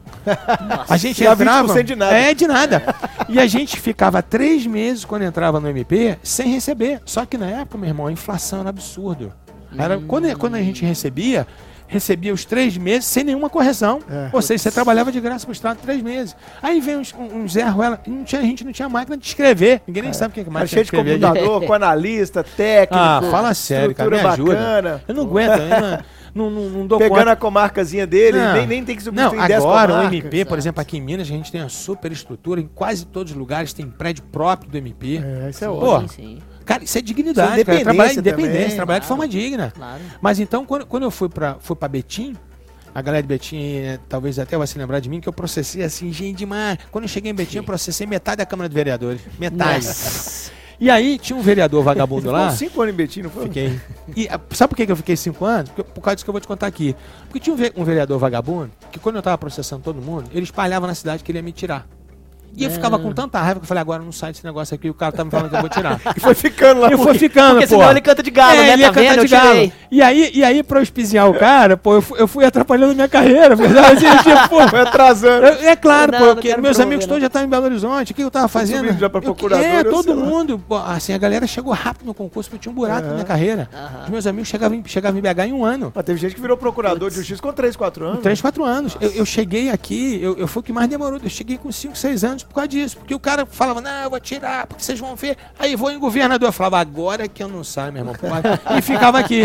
A gente Ganhava entrava. 20% de nada. É, de nada. E a gente ficava três meses quando entrava no MP sem receber. Só que na época, meu irmão, a inflação era absurdo. Era, quando, quando a gente recebia, recebia os três meses sem nenhuma correção. É. Ou seja, você trabalhava de graça pro Estado três meses. Aí vem uns, um, um Zé Ruela, não tinha, a gente não tinha máquina de escrever. Ninguém nem sabe o que é máquina cheio de de escrever. computador, com analista, técnico. Ah, fala sério, cara, me estrutura ajuda. bacana. Eu não aguento, eu não, não, não, não dou Pegando conta. a comarcazinha dele, Não. nem, nem tem que Não, substituir 10 agora o. MP, por exemplo, aqui em Minas, a gente tem uma super estrutura, em quase todos os lugares tem prédio próprio do MP. É, isso é ótimo. Pô. sim, sim. Cara, isso é dignidade, Isso é cara. Trabalhar independência independência, também, trabalhar de claro. forma digna. Claro. Mas então, quando, quando eu fui pra, fui pra Betim, a galera de Betim, eh, talvez até vai se lembrar de mim, que eu processei assim, gente demais. Quando eu cheguei em Betim, eu processei metade da Câmara de Vereadores. Metade. Nossa. E aí tinha um vereador vagabundo lá. Ficou cinco anos em Betim, não foi? Fiquei. E ah, sabe por que que eu fiquei cinco anos? Porque- por causa disso que eu vou te contar aqui. Porque tinha um, ve- um vereador vagabundo que quando eu tava processando todo mundo, ele espalhava na cidade que ele ia me tirar. E eu ficava com tanta raiva que eu falei, agora não sai desse negócio aqui, o cara tá me falando que eu vou tirar. E foi ficando lá. E foi ficando, Porque pô. senão ele canta de galo, É, né? ele ia Tá cantar vendo? Eu de galo. E aí, e aí, pra auspiciar o cara, pô, eu fui, eu fui atrapalhando minha carreira. Assim, tipo, Foi atrasando. eu- é claro, Não, pô, porque meus promover, amigos não. todos já estavam em Belo Horizonte. O que eu tava fazendo? subindo já pra Eu- procurador, É, eu todo sei lá. mundo. Pô, assim, a galera chegou rápido no concurso, porque tinha um buraco na minha carreira. Aham. Os meus amigos chegavam em, chegavam em BH em um ano. Mas teve gente que virou procurador de justiça com 3, 4 anos. Três, quatro anos. Eu, eu cheguei aqui, eu, eu fui o que mais demorou. Eu cheguei com 5, 6 anos por causa disso. Porque o cara falava, não, eu vou tirar, porque vocês vão ver. Aí vou em governador. Eu falava, agora que eu não saio, meu irmão. E ficava aqui.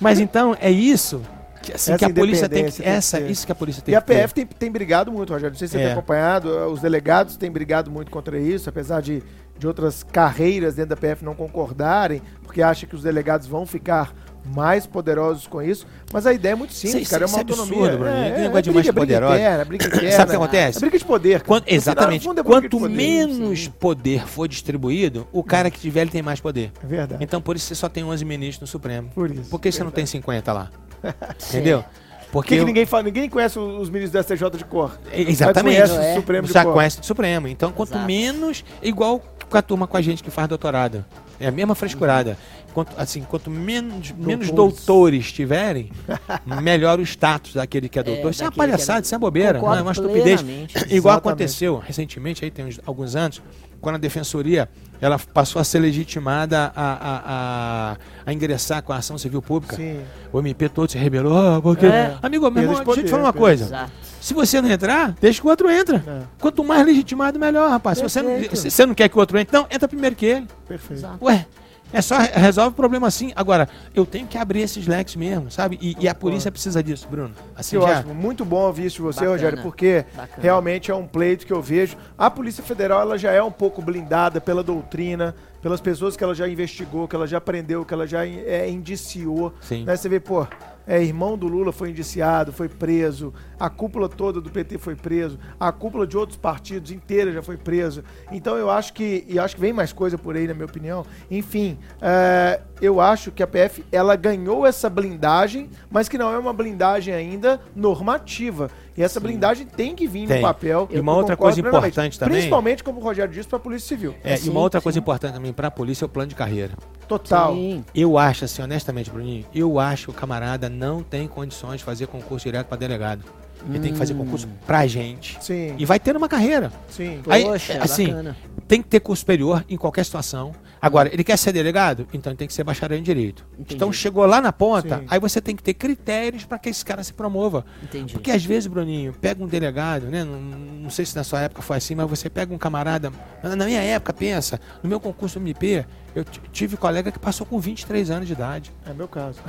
Mas então, é isso que, assim, Essa que a polícia tem que. tem que Essa, ter. isso que a polícia tem E a que. PF tem, tem brigado muito, Rogério. Não sei se você É. tem acompanhado. Os delegados têm brigado muito contra isso, apesar de, de outras carreiras dentro da PF não concordarem, porque acham que os delegados vão ficar mais poderosos com isso. Mas a ideia é muito simples, Isso- cara. É uma é absurdo, autonomia. Bruninho. é, Que é, negócio de briga, mais briga poderosa. interna, briga interna. Sabe o que acontece? É briga de poder. Quanto- final, exatamente. é briga Quanto poder. menos poder for distribuído, o cara que tiver ele tem mais poder. É verdade. Então por isso você só tem 11 ministros no Supremo. Por isso. Por que você não tem 50 lá? Entendeu? Por Porque que, que eu- ninguém, fala, ninguém conhece os ministros do STJ de cor? Exatamente. Mas conhece É. o Supremo de Já cor. conhece do Supremo. Então, quanto Exato. menos, igual com a turma com a gente que faz doutorado. É a mesma frescurada. Quanto, assim, quanto menos, menos doutores tiverem, melhor o status daquele que é doutor. isso é uma é palhaçada, isso é bobeira, não é Concordo uma estupidez. Igual Exatamente. aconteceu recentemente, aí tem uns- alguns anos, quando a defensoria ela passou a ser legitimada a, a, a, a ingressar com a ação civil pública. Sim. O MP todo se rebelou, "Ah, porque. É. Amigo, meu irmão, de deixa eu te falar uma coisa. Exato. Se você não entrar, deixa que o outro entra. É. Quanto mais legitimado, melhor, rapaz. Se você, não, se você não quer que o outro entre, não, entra primeiro que ele. Perfeito. Exato. Ué, é só re- resolve o problema assim. Agora, eu tenho que abrir esses leques mesmo, sabe? E, e a polícia precisa disso, Bruno. Assim Que já. ótimo, muito bom ouvir isso de você, Bacana. Rogério, porque Bacana. realmente é um pleito que eu vejo. A Polícia Federal ela já é um pouco blindada pela doutrina, pelas pessoas que ela já investigou, que ela já aprendeu, que ela já é, indiciou. Sim. Né? Você vê, pô, é, irmão do Lula foi indiciado, foi preso, a cúpula toda do PT foi preso, a cúpula de outros partidos inteira já foi preso. Então eu acho que, e acho que vem mais coisa por aí, na minha opinião. Enfim, é, eu acho que a PF ela ganhou essa blindagem, mas que não é uma blindagem ainda normativa. E essa blindagem tem que vir Tem. no papel. E uma outra coisa importante também- Principalmente, como o Rogério disse, para a Polícia Civil. É, e Sim, uma outra sim. coisa importante também para a polícia é o plano de carreira. Total. Sim. Eu acho, assim, honestamente, Bruninho, eu acho que o camarada não tem condições de fazer concurso direto para delegado. Ele tem que fazer concurso pra gente. Sim, E vai ter uma carreira. sim. Aí, Poxa, assim, bacana. tem que ter curso superior em qualquer situação. Agora, ele quer ser delegado? Então ele tem que ser bacharel em direito. Entendi. Então chegou lá na ponta, Sim. aí você tem que ter critérios para que esse cara se promova. Entendi. Porque às vezes, Bruninho, pega um delegado, né? Não, não sei se na sua época foi assim, mas você pega um camarada. Na minha época, pensa, no meu concurso MP, eu tive colega que passou com 23 anos de idade. É meu caso.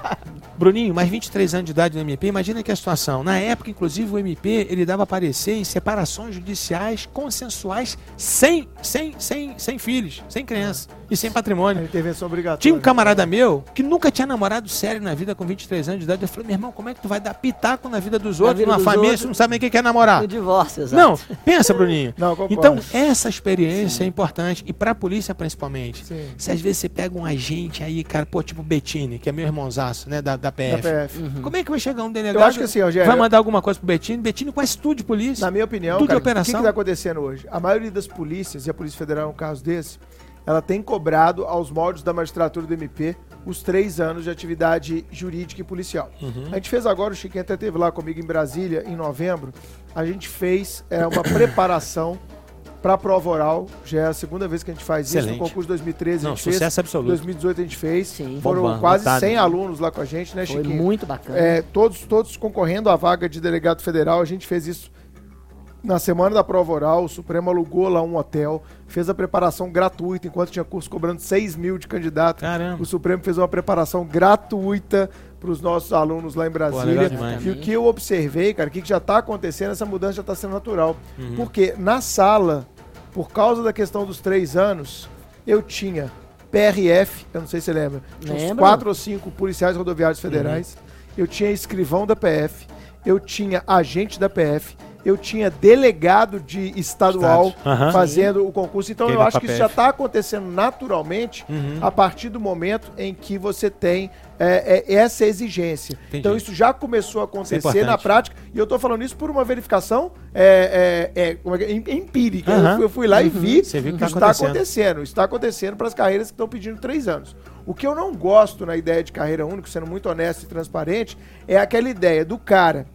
Bruninho, mais 23 anos de idade no MP, imagina que a situação. Na época, inclusive, o MP ele dava parecer em separações judiciais consensuais sem, sem, sem, sem filhos, sem criança e sem É patrimônio. intervenção obrigatória. Tinha um camarada meu que nunca tinha namorado sério na vida com 23 anos de idade. Eu falei, meu irmão, como é que tu vai dar pitaco na vida dos outros, vida numa dos família, outros. se não sabe nem o que é namorar? O divórcio, exato. Não, pensa, Bruninho. Não, concordo. Então, essa experiência é importante. E pra polícia, principalmente. Sim. Se às vezes você pega um agente aí, cara, pô, tipo Bettini, que é meu irmãozaço, né, da, da Da PF. PF. Uhum. Como é que vai chegar um delegado? Eu acho que assim, Rogério, Vai mandar alguma coisa pro Bettini? Bettini conhece tudo de polícia. Na minha opinião, Tudo de cara, o que operação. está acontecendo hoje? A maioria das polícias, e a Polícia Federal é um caso desse, ela tem cobrado aos moldes da magistratura do MP os três anos de atividade jurídica e policial. Uhum. A gente fez agora, o Chiquinho até esteve lá comigo em Brasília, em novembro, a gente fez é, uma preparação para a prova oral, já é a segunda vez que a gente faz isso, Excelente. no concurso 2013 a Não, gente fez, sucesso absoluto. 2018 a gente fez, Sim. foram Bombando, quase lotado. 100 alunos lá com a gente, né, Foi Chiquinho? muito bacana. É, todos, todos concorrendo à vaga de delegado federal. A gente fez isso na semana da prova oral. O Supremo alugou lá um hotel, fez a preparação gratuita, enquanto tinha curso cobrando 6 mil de candidato. Caramba. O Supremo fez uma preparação gratuita para os nossos alunos lá em Brasília. demais. e o que eu observei, cara, o que já está acontecendo, essa mudança já está sendo natural. Uhum. Porque na sala, por causa da questão dos três anos, eu tinha PRF, eu não sei se você lembra, uns quatro ou cinco policiais rodoviários federais, eu tinha escrivão da PF, eu tinha agente da PF, eu tinha delegado de estadual. Aham. fazendo o concurso. Então eu acho que isso já está acontecendo naturalmente Uhum. a partir do momento em que você tem é, é, essa exigência. Entendi. Então isso já começou a é acontecer importante. na prática e eu estou falando isso por uma verificação é, é, é, é é? Empírica. Eu Aham. fui- Eu, fui lá e vi Você viu que que tá isso está acontecendo. acontecendo. Está acontecendo para as carreiras que estão pedindo três anos. O que eu não gosto na ideia de carreira única, sendo muito honesto e transparente, é aquela ideia do cara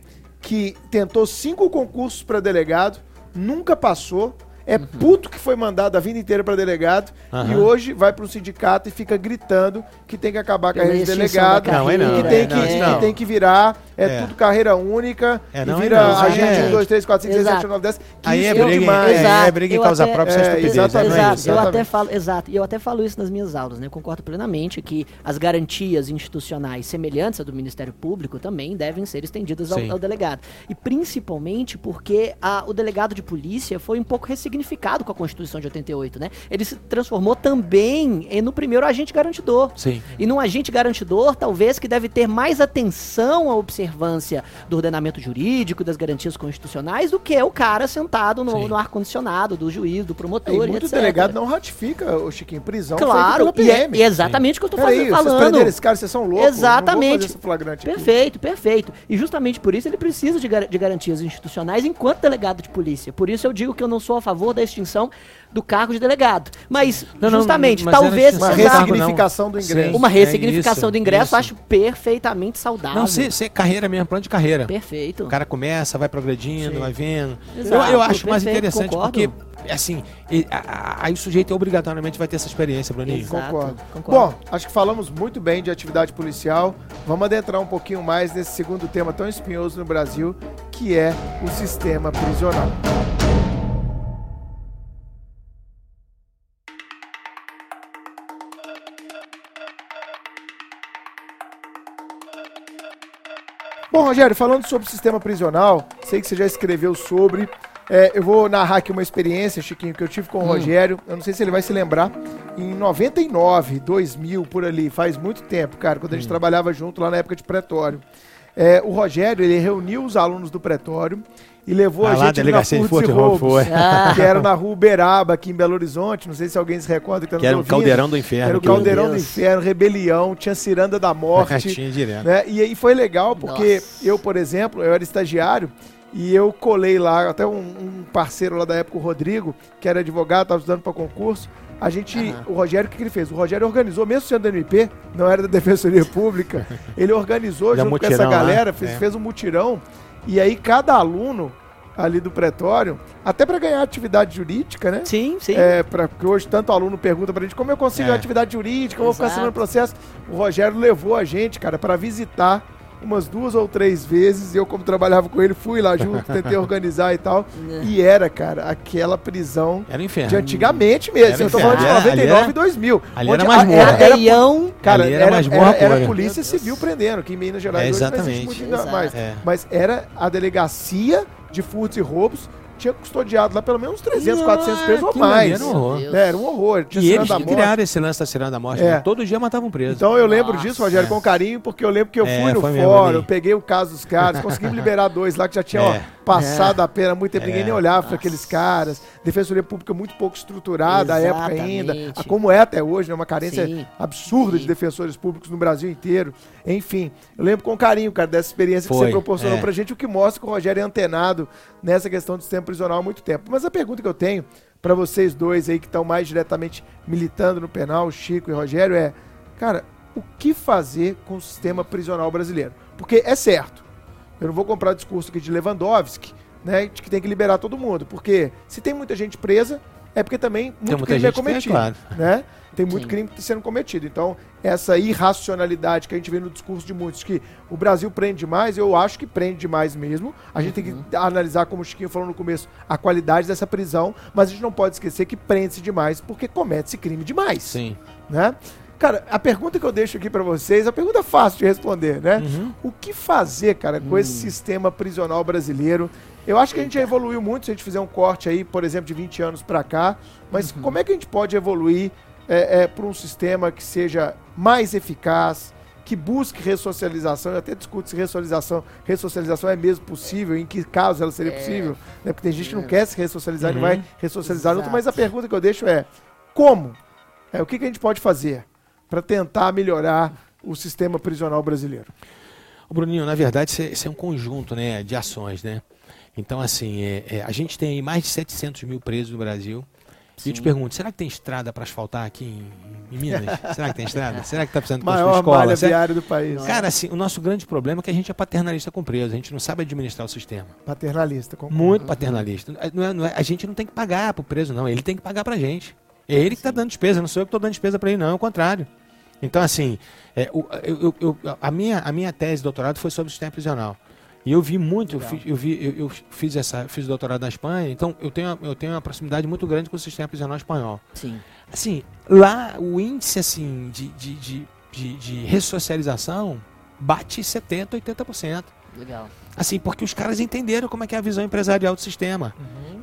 que tentou cinco concursos para delegado, nunca passou, é puto que foi mandado a vida inteira para delegado e Aham. hoje vai para um sindicato e fica gritando que tem que acabar a carreira de delegado, da Não, é não, que, é, tem que, não, que tem que virar, é, É. tudo carreira única É, e não, é vira não. agente É. 1, 2, 3, 4, 5, 6, 7, Exato. 8, 9, 10. Que Aí é isso briga, demais. em, é, é briga em Eu causa até- própria, é, é exatamente. é Exato, eu Exatamente. até falo, exato, e eu até falo isso nas minhas aulas, né? Eu concordo plenamente que as garantias institucionais semelhantes à do Ministério Público também devem ser estendidas ao, ao delegado. E principalmente porque a- o delegado de polícia foi um pouco ressignificado com a Constituição de 88, né? Ele se transformou também em- no primeiro agente garantidor. Sim. E num agente garantidor, talvez que deve ter mais atenção à observância do ordenamento jurídico, das garantias constitucionais, do que o cara sentado no, no ar-condicionado do juiz, do E promotor, muito etc. delegado não ratifica o Chiquinho prisão Claro, e é, PM. e é exatamente o que eu tô fazendo, vocês falando. prenderam esse cara, vocês são loucos. Exatamente. Não vou fazer esse flagrante aqui. Perfeito, perfeito. E justamente por isso ele precisa de, gar- de garantias institucionais enquanto delegado de polícia. Por isso eu digo que eu não sou a favor da extinção do cargo de delegado. Mas, Não, não, justamente, mas era talvez Uma ressignificação do Sim. ingresso. uma É ressignificação isso, do ingresso, isso. eu acho perfeitamente saudável. Não, ser, ser carreira mesmo, plano de carreira. Perfeito. O cara começa, vai progredindo, Sim. vai vendo. Exato, eu, eu acho mais perfeito, interessante concordo. porque, assim, aí o sujeito obrigatoriamente vai ter essa experiência, Bruninho. Exato. Concordo. concordo. Bom, acho que falamos muito bem de atividade policial. Vamos adentrar um pouquinho mais nesse segundo tema tão espinhoso no Brasil, que é o sistema prisional. Bom, Rogério, falando sobre o sistema prisional, sei que você já escreveu sobre. É, eu vou narrar aqui uma experiência, Chiquinho, que eu tive com o Rogério. Eu não sei se ele vai se lembrar. Em 99, 2000, por ali, faz muito tempo, cara, quando a gente trabalhava junto lá na época de pretório. É, o Rogério, ele reuniu os alunos do pretório e levou Ah, a lá, gente na delegacia de Furtos e Roubos, foi. Ah. que era na rua Uberaba, aqui em Belo Horizonte. Não sei se alguém se recorda que, Que era um ouvindo. caldeirão do inferno. Era o Caldeirão do Deus. Inferno, Rebelião, tinha Ciranda da Morte. Tinha direto. né? E aí foi legal porque Nossa. eu, por exemplo, eu era estagiário e eu colei lá, até um, um parceiro lá da época, o Rodrigo, que era advogado, estava estudando para concurso. A gente, Aham. o Rogério, o que, que ele fez? O Rogério organizou, mesmo sendo da MP, não era da Defensoria Pública, ele organizou Já junto com essa lá, galera, fez, é. fez um mutirão, e aí cada aluno ali do pretório, até para ganhar atividade jurídica, né? Sim, sim. É, pra, porque hoje tanto aluno pergunta pra gente como eu consigo É. a atividade jurídica, como eu vou ficar assinando processo. O Rogério levou a gente, cara, pra visitar umas duas ou três vezes. Eu, como trabalhava com ele, fui lá junto, tentei organizar e tal. É. E era, cara, aquela prisão Era inferno. de antigamente mesmo. Era eu tô falando de Ali era- 99 ali e 2000. ali onde era a- masmorra. era, era. Cara, Ali era, era era, masmorra era pura. polícia civil prendendo, que em Minas Gerais É, hoje não existe exatamente. muito mais. É. Mas era a delegacia de furtos e roubos, tinha custodiado lá pelo menos 300, 400 presos ou mais. Era um horror. É, era um horror. Tinha E eles da que Morte. criaram esse lance da ciranda da morte. É. né? Todo dia matavam preso. Então eu lembro Nossa. disso, Rogério, É. com carinho, porque eu lembro que eu É, fui no fórum, eu peguei o caso dos caras, conseguimos liberar dois lá que já tinham ó, É. passado a pena, muito tempo, ninguém É. nem olhava para aqueles caras. Defensoria Pública muito pouco estruturada à época ainda, a- como é até hoje, né, uma carência Sim. absurda de Sim. defensores públicos no Brasil inteiro. Enfim, eu lembro com carinho, cara, dessa experiência que Foi, você proporcionou é. pra gente, o que mostra que o Rogério é antenado nessa questão do sistema prisional há muito tempo. Mas a pergunta que eu tenho para vocês dois aí que estão mais diretamente militando no penal, Chico e Rogério, é, cara, o que fazer com o sistema prisional brasileiro? Porque é certo, eu não vou comprar o discurso aqui de Lewandowski, né, de que tem que liberar todo mundo, porque se tem muita gente presa, é porque também muito Tem muita crime é gente tem, cometido, claro. né? Tem muito Sim. crime sendo cometido. Então, essa irracionalidade que a gente vê no discurso de muitos, que o Brasil prende demais, eu acho que prende demais mesmo. A gente tem que analisar, como o Chiquinho falou no começo, a qualidade dessa prisão, mas a gente não pode esquecer que prende-se demais porque comete-se crime demais Sim. né? Cara, a pergunta que eu deixo aqui pra vocês, a pergunta é fácil de responder, né? Uhum. O que fazer, cara, com esse sistema prisional brasileiro? Eu acho que a gente já evoluiu muito se a gente fizer um corte aí, por exemplo, de 20 anos pra cá, mas como é que a gente pode evoluir é, é, para um sistema que seja mais eficaz, que busque ressocialização. Eu até discuto se ressocialização, ressocialização é mesmo possível, em que caso ela seria É. possível. Né? Porque tem gente que não É. quer se ressocializar, não Uhum. vai ressocializar outro. Mas a pergunta que eu deixo é: como? É, o que, que a gente pode fazer para tentar melhorar o sistema prisional brasileiro? Bruninho, na verdade, isso é, isso é um conjunto né, de ações, né? Então, assim, é- é, a gente tem mais de 700 mil presos no Brasil. E eu te pergunto, será que tem estrada para asfaltar aqui em, em Minas? será que tem estrada? Será que está precisando construir Maior escola? Será- viária do país. Cara, assim, o nosso grande problema é que a gente é paternalista com preso. A gente não sabe administrar o sistema. Paternalista. concordo. Muito paternalista. Não é- não é- a gente não tem que pagar pro preso, não. Ele tem que pagar pra gente. É ele que tá dando despesa, não sou eu que tô dando despesa pra ele, não. É o contrário. Então, assim, é, o- eu- eu- eu- a, minha, a minha tese de doutorado foi sobre o sistema prisional. E eu vi muito, eu, fiz, eu, vi, eu, eu fiz essa, fiz doutorado na Espanha, então eu tenho, eu tenho uma proximidade muito grande com o sistema prisional espanhol. Sim. Assim, lá o índice assim, de, de, de, de, de ressocialização bate 70%, 80%. Legal. Assim, porque os caras entenderam como é que é a visão empresarial do sistema.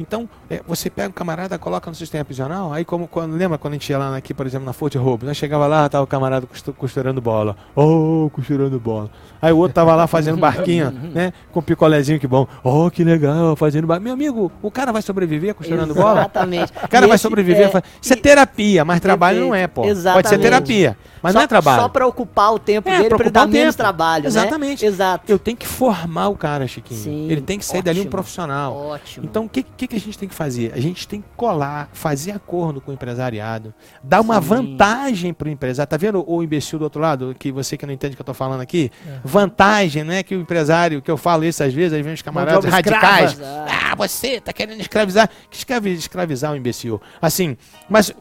Então, é, você pega um camarada, coloca no sistema prisional, aí como quando, lembra quando a gente ia lá aqui, por exemplo, na Forte Roubo, nós chegava lá, tava o camarada costu- costurando bola. Oh, costurando bola. Aí o outro tava lá fazendo barquinho, né? Com picolézinho que bom. Oh, que legal, fazendo barquinho. Meu amigo, o cara vai sobreviver costurando bola? Exatamente. O cara E vai esse- sobreviver. é, Isso é terapia, mas trabalho não é, pô. Pode ser Exatamente. terapia, mas só, não é trabalho. Só pra ocupar o tempo É, dele, ocupar dar o menos trabalho, né? Exatamente. Exato. Eu tenho que formar o cara, Chiquinho. Sim, Ele tem que sair dali um ótimo. profissional. Ótimo. Então, o que, que, que a gente tem que fazer? A gente tem que colar, fazer acordo com o empresariado, dar uma Sim. vantagem para o empresário. Tá vendo o imbecil do outro lado, que você que não entende o que eu tô falando aqui? Vantagem, não é que o empresário, que eu falo isso às vezes, aí vem os camaradas escrava. radicais. Exato. Ah, você tá querendo escravizar. Que escravi- escravizar o imbecil? Assim, mas,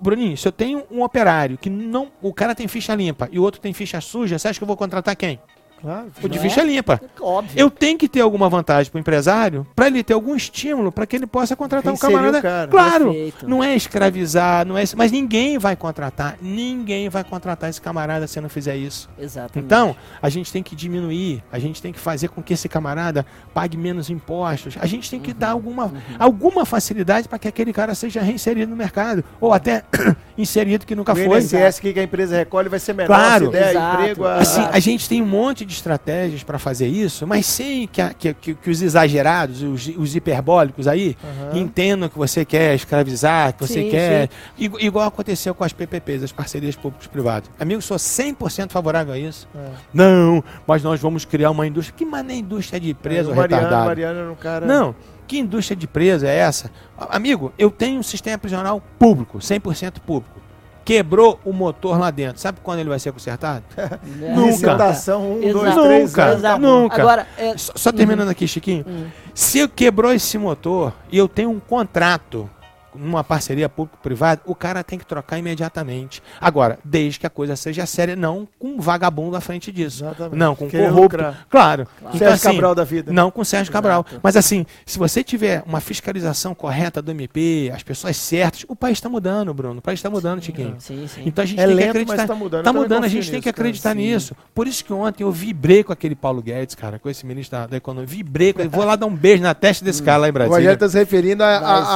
Bruninho, se eu tenho um operário que não. O cara tem ficha limpa e o outro tem ficha suja, você acha que eu vou contratar quem? Claro, O de Não ficha é? limpa. Óbvio. Eu tenho que ter alguma vantagem para o empresário, para ele ter algum estímulo para que ele possa contratar um Reinserir camarada. o cara. Claro, Perfeito. não é escravizar, não é, mas ninguém vai contratar, ninguém vai contratar esse camarada se não fizer isso. Exatamente. Então, a gente tem que diminuir, a gente tem que fazer com que esse camarada pague menos impostos, a gente tem que dar alguma, alguma facilidade para que aquele cara seja reinserido no mercado, ou até inserido que nunca o foi. INSS que a empresa recolhe vai ser menor. Claro. Se der Exato. emprego, a, Assim, a gente tem um monte de estratégias para fazer isso, mas sem que, a- que- que- os exagerados, os, os hiperbólicos aí, Aham. entendam que você quer escravizar, que você Sim, quer. Igu- Igual aconteceu com as PPPs, as parcerias públicos-privadas. Amigo, sou 100% favorável a isso. É. Não, mas nós vamos criar uma indústria. Que mané indústria de preso Mariano, retardado? Mariano era um cara. Não, que indústria de preso é essa? Amigo, eu tenho um sistema prisional público, 100% público. Quebrou o motor lá dentro. Sabe quando ele vai ser consertado? É. Nunca. Licitação, um, dois, Exato. três Nunca. anos. Exato. nunca. Agora, é, Só, só terminando aqui, Chiquinho. Hum. Se eu quebrou esse motor e eu tenho um contrato numa parceria público-privada, o cara tem que trocar imediatamente. Agora, desde que a coisa seja séria, não com um vagabundo à frente disso. Exatamente. Não, com Querer corrupto. lucrar. Claro. Então, Sérgio assim, Cabral da vida. Não com o Sérgio Cabral. Exato. Mas assim, se você tiver uma fiscalização correta do MP, as pessoas certas, o país está mudando, Bruno. O país está mudando, Chiquinho. sim, sim. Então a gente É tem que lento, acreditar. mas tá mudando. Tá mudando, a confio gente tem nisso, que cara. acreditar Sim. nisso. Por isso que ontem eu vibrei com aquele Paulo Guedes, cara, com esse ministro da, da Economia. Vibrei com ele. Vou lá dar um beijo na testa desse cara lá em O Rogério Brasília. está se referindo à Mas-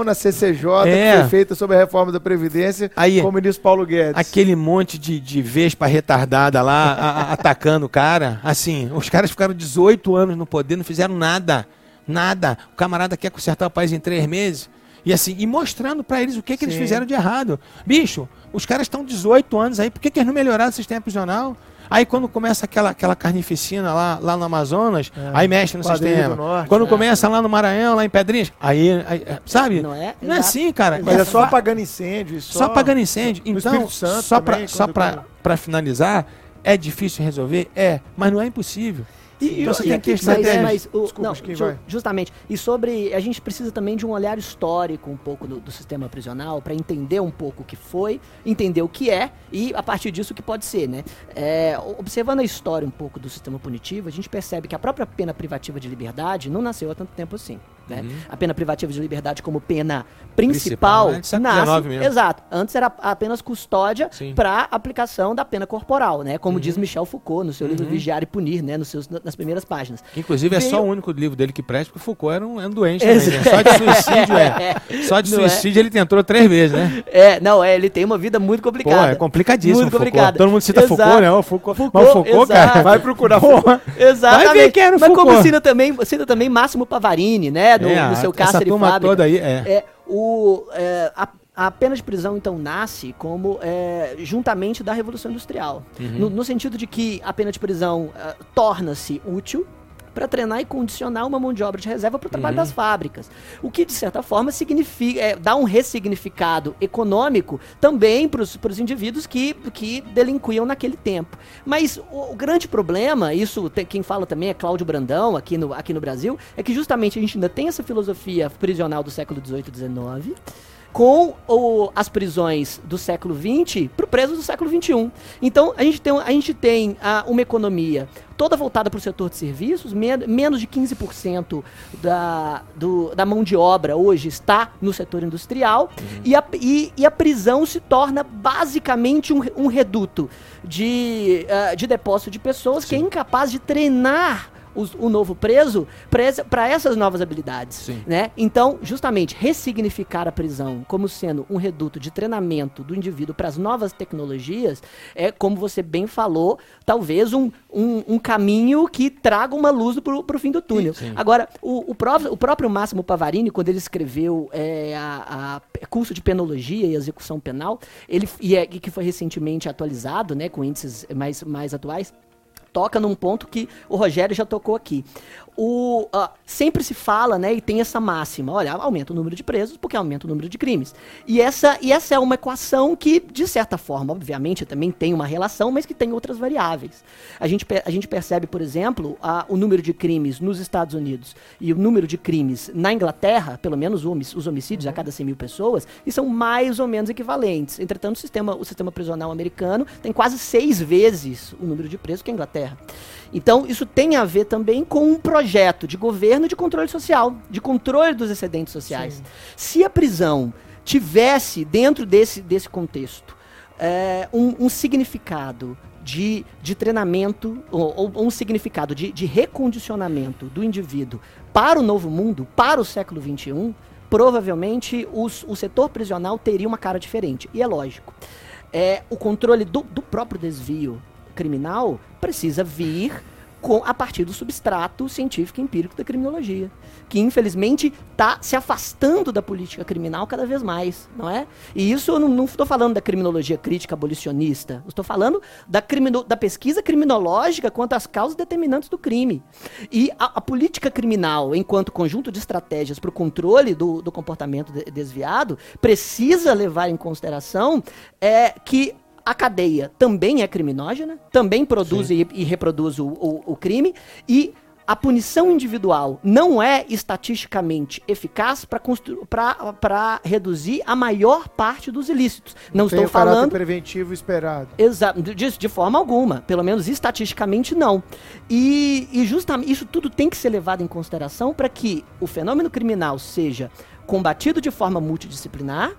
arguição na CCJ É. que foi feita sobre a reforma da Previdência Aí, com o ministro Paulo Guedes. aquele monte de, de vespa retardada lá a- a- atacando o cara. Assim, os caras ficaram 18 anos no poder, não fizeram nada. Nada. O camarada quer consertar o país em três meses. E assim, e mostrando pra eles o que, que eles fizeram de errado. Bicho, os caras estão 18 anos aí, por que, que eles não melhoraram o sistema prisional? Aí quando começa aquela, aquela carnificina lá, lá no Amazonas, É. aí mexe no sistema. Norte. quando É. começa lá no Maranhão, lá em Pedrinhas, aí, aí, é, sabe? Não é? Não é assim, cara. Mas é só fa- apagando incêndio. e só apagando incêndio. Então, só para só pra finalizar, é difícil resolver? É, mas não é impossível. E, então você tem que ter mas- estratégia. mas o- Desculpa, não, ju- vai. justamente. E sobre. A gente precisa também de um olhar histórico um pouco do, do sistema prisional para entender um pouco o que foi, entender o que é e a partir disso o que pode ser, né? É, observando a história um pouco do sistema punitivo, a gente percebe que a própria pena privativa de liberdade não nasceu há tanto tempo assim. Né? A pena privativa de liberdade como pena principal, Principal, né? Nasce, mesmo. exato. Antes era apenas custódia para aplicação da pena corporal, né? Como diz Michel Foucault no seu livro Vigiar e Punir, né? Nos seus, nas primeiras páginas. Que, inclusive é só Veio- o único livro dele que presta, porque Foucault era um, era um doente também, né? Só de suicídio, é. Só de Não é? suicídio ele tentou três vezes, né? É, não, é, ele tem uma vida muito Pô, complicada. é complicadíssimo Muito complicada. Todo mundo cita Exato. Foucault, né? O Foucault, Foucault, mas o Foucault, cara, vai procurar. Exatamente. Vai ver quem era o Mas como Foucault. cita também, cita também Máximo Pavarini, né? No, É, no seu essa Cárcere e turma Fábrica. toda aí, é. É, o, é, a, a pena de prisão, então, nasce como é, juntamente da Revolução Industrial. Uhum. No, no sentido de que a pena de prisão é, torna-se útil para treinar e condicionar uma mão de obra de reserva para o trabalho Uhum. das fábricas. O que, de certa forma, significa, é, dá um ressignificado econômico também para os indivíduos que, que delinquiam naquele tempo. Mas o, o grande problema, isso tem- quem fala também é Cláudio Brandão, aqui no, aqui no Brasil, é que justamente a gente ainda tem essa filosofia prisional do século XVIII e XIX, com o- as prisões do século XX para o preso do século XXI. Então, a gente tem, a gente tem ah, uma economia toda voltada para o setor de serviços, men- menos de 15% da, do- da mão de obra hoje está no setor industrial, e, a, e- e a prisão se torna basicamente um, um reduto de, ah, de depósito de pessoas que é incapaz de treinar os- o novo preso para essas novas habilidades. Sim. Né? Então, justamente, ressignificar a prisão como sendo um reduto de treinamento do indivíduo para as novas tecnologias é, como você bem falou, talvez um, um, um caminho que traga uma luz para o fim do túnel. Sim. Agora, o, o, próprio, o próprio Máximo Pavarini, quando ele escreveu é, a, a curso de penologia e execução penal, ele, e, é, que foi recentemente atualizado, né, com índices mais, mais atuais, toca num ponto que o Rogério já tocou aqui. O, ah, sempre se fala, né, e tem essa máxima, olha, aumenta o número de presos porque aumenta o número de crimes. E essa, e essa é uma equação que, de certa forma, obviamente, também tem uma relação, mas que tem outras variáveis. A gente, a gente percebe, por exemplo, a- o número de crimes nos Estados Unidos e o número de crimes na Inglaterra, pelo menos os homicídios a cada 100 mil pessoas, e são mais ou menos equivalentes. Entretanto, o sistema, o sistema prisional americano tem quase seis vezes o número de presos que a Inglaterra. Então, isso tem a ver também com um projeto de governo de controle social, de controle dos excedentes sociais. Se a prisão tivesse, dentro desse, desse contexto, é, um, um significado de, de treinamento, ou, ou um significado de, de recondicionamento do indivíduo para o novo mundo, para o século XXI, provavelmente os- o setor prisional teria uma cara diferente. E é lógico. É, o controle do, do próprio desvio criminal precisa vir com, a partir do substrato científico e empírico da criminologia, que infelizmente está se afastando da política criminal cada vez mais, não é? E isso eu não estou falando da criminologia crítica abolicionista, estou falando da, crimino, da pesquisa criminológica quanto às causas determinantes do crime. E a, a política criminal, enquanto conjunto de estratégias para o controle do, do comportamento de- desviado, precisa levar em consideração é, que a cadeia também é criminógena, também produz e, e reproduz o, o- o crime, e a punição individual não é estatisticamente eficaz para reduzir a maior parte dos ilícitos. Não Tem estou falando. preventivo esperado. Exato, disso de forma alguma, pelo menos estatisticamente não. E, e justamente isso tudo tem que ser levado em consideração para que o fenômeno criminal seja combatido de forma multidisciplinar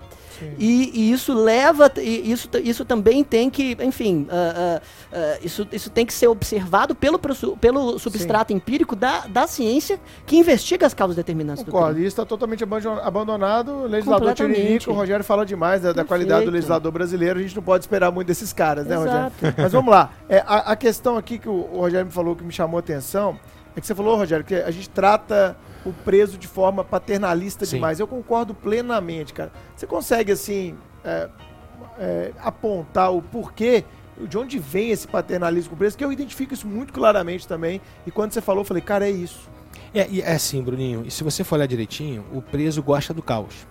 e, e isso leva, isso, isso também tem que, enfim, ah, ah, ah, isso, isso tem que ser observado pelo, pelo substrato empírico da, da ciência que investiga as causas determinantes do Concordo. crime. Isso está totalmente abando- abandonado. O legislador. Tiririca, o Rogério fala demais da, da qualidade do legislador brasileiro. A gente não pode esperar muito desses caras, né, Rogério? Exato. Mas vamos lá. É, a, a questão aqui que o, o Rogério me falou que me chamou a atenção é que você falou, Rogério, que a gente trata o preso de forma paternalista Sim. demais. Eu concordo plenamente, cara. Você consegue, assim, é, é, apontar o porquê, de onde vem esse paternalismo com o preso? Que eu identifico isso muito claramente também. E quando você falou, eu falei, cara, é isso. É, é assim, Bruninho, e se você for olhar direitinho, o preso gosta do caos.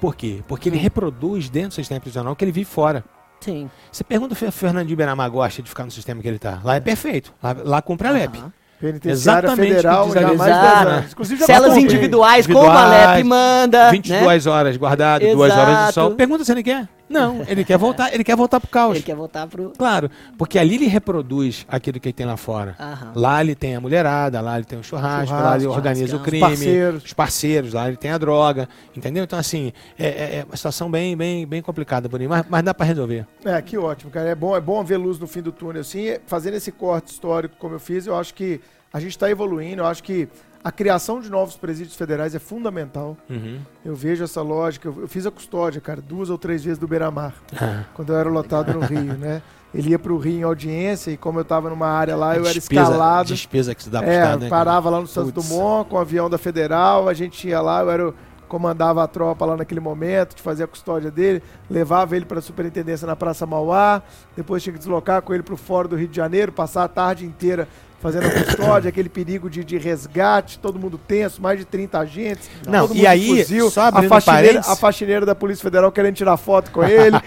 Por quê? Porque ele reproduz dentro do sistema prisional que ele vive fora. Sim. Você pergunta se o Fernandinho Benamar gosta de ficar no sistema que ele tá. Lá é perfeito. Lá, lá cumpre a LEP. Aham. Penitenciária Exatamente Federal já mais de Exato. 10 anos. Inclusive, Celas passou. individuais, como a Individuais, LEP manda. né? 22 horas guardado, 2 horas de sol. Pergunta se ele quer. Não, ele quer voltar, ele quer voltar pro caos. Ele quer voltar pro. Claro, porque ali ele reproduz aquilo que ele tem lá fora. Aham. Lá ele tem a mulherada, lá ele tem o churrasco, Churrasco, lá ele organiza o crime, Os parceiros. os parceiros, lá ele tem a droga, entendeu? Então, assim, é, é- é uma situação bem, bem, bem complicada, Boninho, mas, mas dá pra resolver. É, que ótimo, cara. É bom, é bom ver luz no fim do túnel, assim. Fazendo esse corte histórico como eu fiz, eu acho que a gente está evoluindo. Eu acho que a criação de novos presídios federais é fundamental. Uhum. Eu vejo essa lógica. Eu, eu fiz a custódia, cara, duas ou três vezes do Beira-Mar, quando eu era lotado no Rio, né? Ele ia pro Rio em audiência e como eu tava numa área lá, eu era Despesa- escalado. Despesa que se dá pro É, né? parava lá no Santos Putz. Dumont com o avião da Federal, a gente ia lá, eu era o- comandava a tropa lá naquele momento, de fazer a custódia dele, levava ele para a superintendência na Praça Mauá, depois tinha que deslocar com ele para o Fórum do Rio de Janeiro, passar a tarde inteira fazendo a custódia, aquele perigo de, de resgate, todo mundo tenso, mais de 30 agentes, Não, todo e aí, fuzil, só a faxineira, a faxineira da Polícia Federal querendo tirar foto com ele.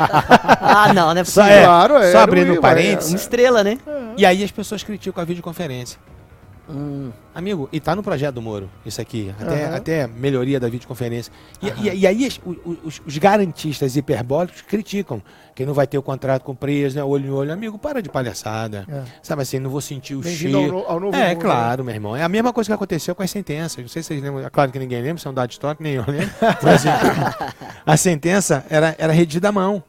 Ah, não, né? Só, é, Claro, só era abrindo o- parênteses, Uma estrela, né? e aí as pessoas criticam a videoconferência. Hum, Amigo, e tá no projeto do Moro, isso aqui, até, Aham. até melhoria da videoconferência. E, e- e aí as- o- o- os, os garantistas hiperbólicos criticam que não vai ter o contrato com o preso, né, olho no olho. Amigo, para de palhaçada. É. Sabe assim, não vou sentir o ao, cheiro. no- ao novo É, mundo, né? claro, meu irmão. É a mesma coisa que aconteceu com as sentenças. Não sei se vocês lembram. É claro que ninguém lembra, isso é um dado histórico, nem eu lembro. Mas, assim, a sentença era, era redida à mão.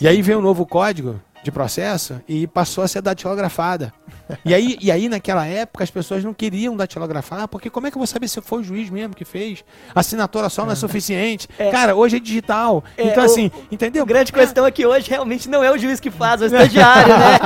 E aí veio o novo código de processo e passou a ser datilografada. E aí, e aí, naquela época, as pessoas não queriam datilografar, porque como é que eu vou saber se foi o juiz mesmo que fez? Assinatura só não é suficiente. Cara, hoje é digital. É, então, o- assim, entendeu? A grande questão é que hoje realmente não é o juiz que faz, é o estagiário, né?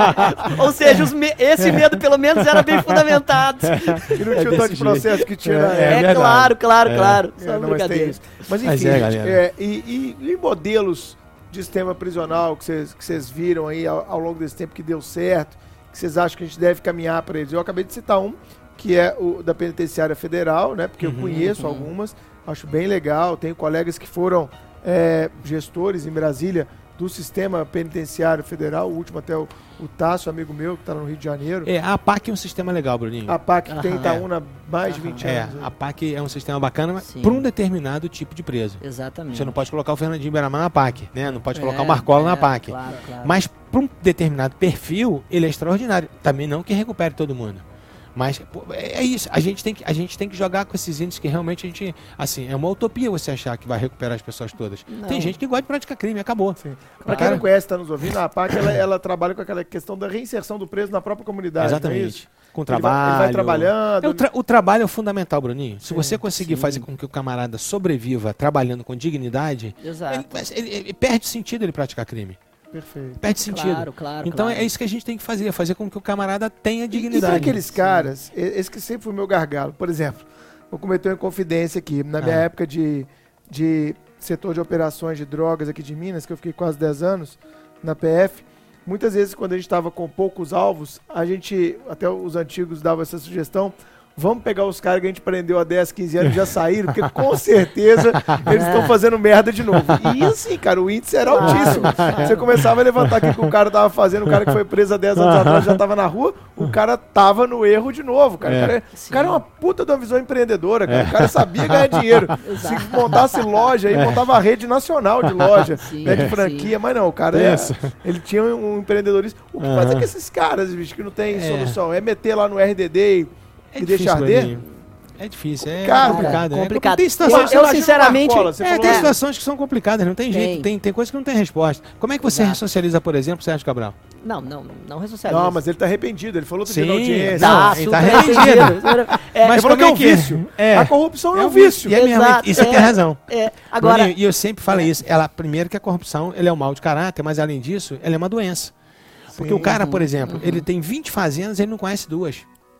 Ou seja, os me- esse medo pelo menos era bem fundamentado. E não É tinha o tanto processo que tinha na É, É, verdade. claro, claro, É. claro. É, Só não, mas, brincadeira. tem isso. mas Mas enfim, é, é, e, e- e modelos de sistema prisional que vocês que vocês viram aí ao, ao longo desse tempo que deu certo, que vocês acham que a gente deve caminhar para eles? Eu acabei de citar um, que é o da Penitenciária Federal, né? Porque eu Uhum, conheço algumas, acho bem legal. Tenho colegas que foram é, gestores em Brasília do sistema penitenciário federal, o último até o, o Tássio, amigo meu, que está no Rio de Janeiro. É, a PAC é um sistema legal, Bruninho. A PAC tem em Aham. Itaúna há mais de 20 É, anos. né? a PAC é um sistema bacana mas para um determinado tipo de preso. Exatamente. Você não pode colocar o Fernandinho Beiramar na PAC, né? Não pode colocar É, o Marcola na é, PAC. Claro, claro. Mas para um determinado perfil, ele é extraordinário. Também não que recupere todo mundo. Mas pô, é é isso. A gente, tem que, a gente tem que jogar com esses índices que realmente a gente. Assim, é uma utopia você achar que vai recuperar as pessoas todas. Não. Tem gente que gosta de praticar crime, acabou. Sim. Pra quem não conhece, está nos ouvindo, a PAC ela, ela trabalha com aquela questão da reinserção do preso na própria comunidade. é? Exatamente. Com Ele vai- trabalho. Ele vai, trabalhando. É, o, tra- o trabalho é fundamental, Bruninho. Se Sim, você conseguir sim. fazer com que o camarada sobreviva trabalhando com dignidade, ele, ele- ele perde sentido ele praticar crime. Perfeito. Perde sentido. Claro, claro. Então claro. é isso que a gente tem que fazer, fazer com que o camarada tenha E, e dignidade. para aqueles caras, e- esse que sempre foi o meu gargalo, por exemplo, vou cometer uma confidência aqui. Na minha Ah. época de, de setor de operações de drogas aqui de Minas, que eu fiquei quase 10 anos na PF, muitas vezes quando a gente estava com poucos alvos, a gente, até os antigos davam essa sugestão, vamos pegar os caras que a gente prendeu há 10, 15 anos e já saíram, porque com certeza eles estão fazendo merda de novo. E assim, cara, o índice era altíssimo. Você começava a levantar aquilo que o cara tava fazendo, o cara que foi preso há 10 anos atrás já tava na rua, o cara tava no erro de novo, cara. É. O cara, é- Sim. o cara é uma puta de uma visão empreendedora, cara. O cara sabia ganhar dinheiro. Se montasse loja aí, montava a rede nacional de loja, Sim, né, de sim. franquia, mas não, o cara é, Isso. ele tinha um empreendedorismo. O que Aham. fazer com esses caras, bicho, que não tem É. solução? É meter lá no RDD e, É e deixar difícil, arder? É difícil, é Complicado, complicado. cara, é complicado. Tem Eu- situações, eu, sinceramente- Marcola, você é, tem lá. situações que são complicadas, não tem jeito. Tem. Tem, tem coisas que não tem resposta. Como é que você Exato. ressocializa, por exemplo, Sérgio Cabral? Não, não, não ressocializa. Não, mas ele tá arrependido. Ele falou dia Sim, na audiência. não, Tá, ele super tá arrependido. arrependido. É, Mas ele falou que é um é que é? vício. É. A corrupção é, É um um vício. E é mesmo, Exato, isso você é. tem razão. é, agora, Bruninho, e eu sempre falei isso. Ela, primeiro que a corrupção ele é um mal de caráter, mas além disso, ela é uma doença. Porque Sim. o cara, por exemplo, ele tem 20 fazendas e ele não conhece duas.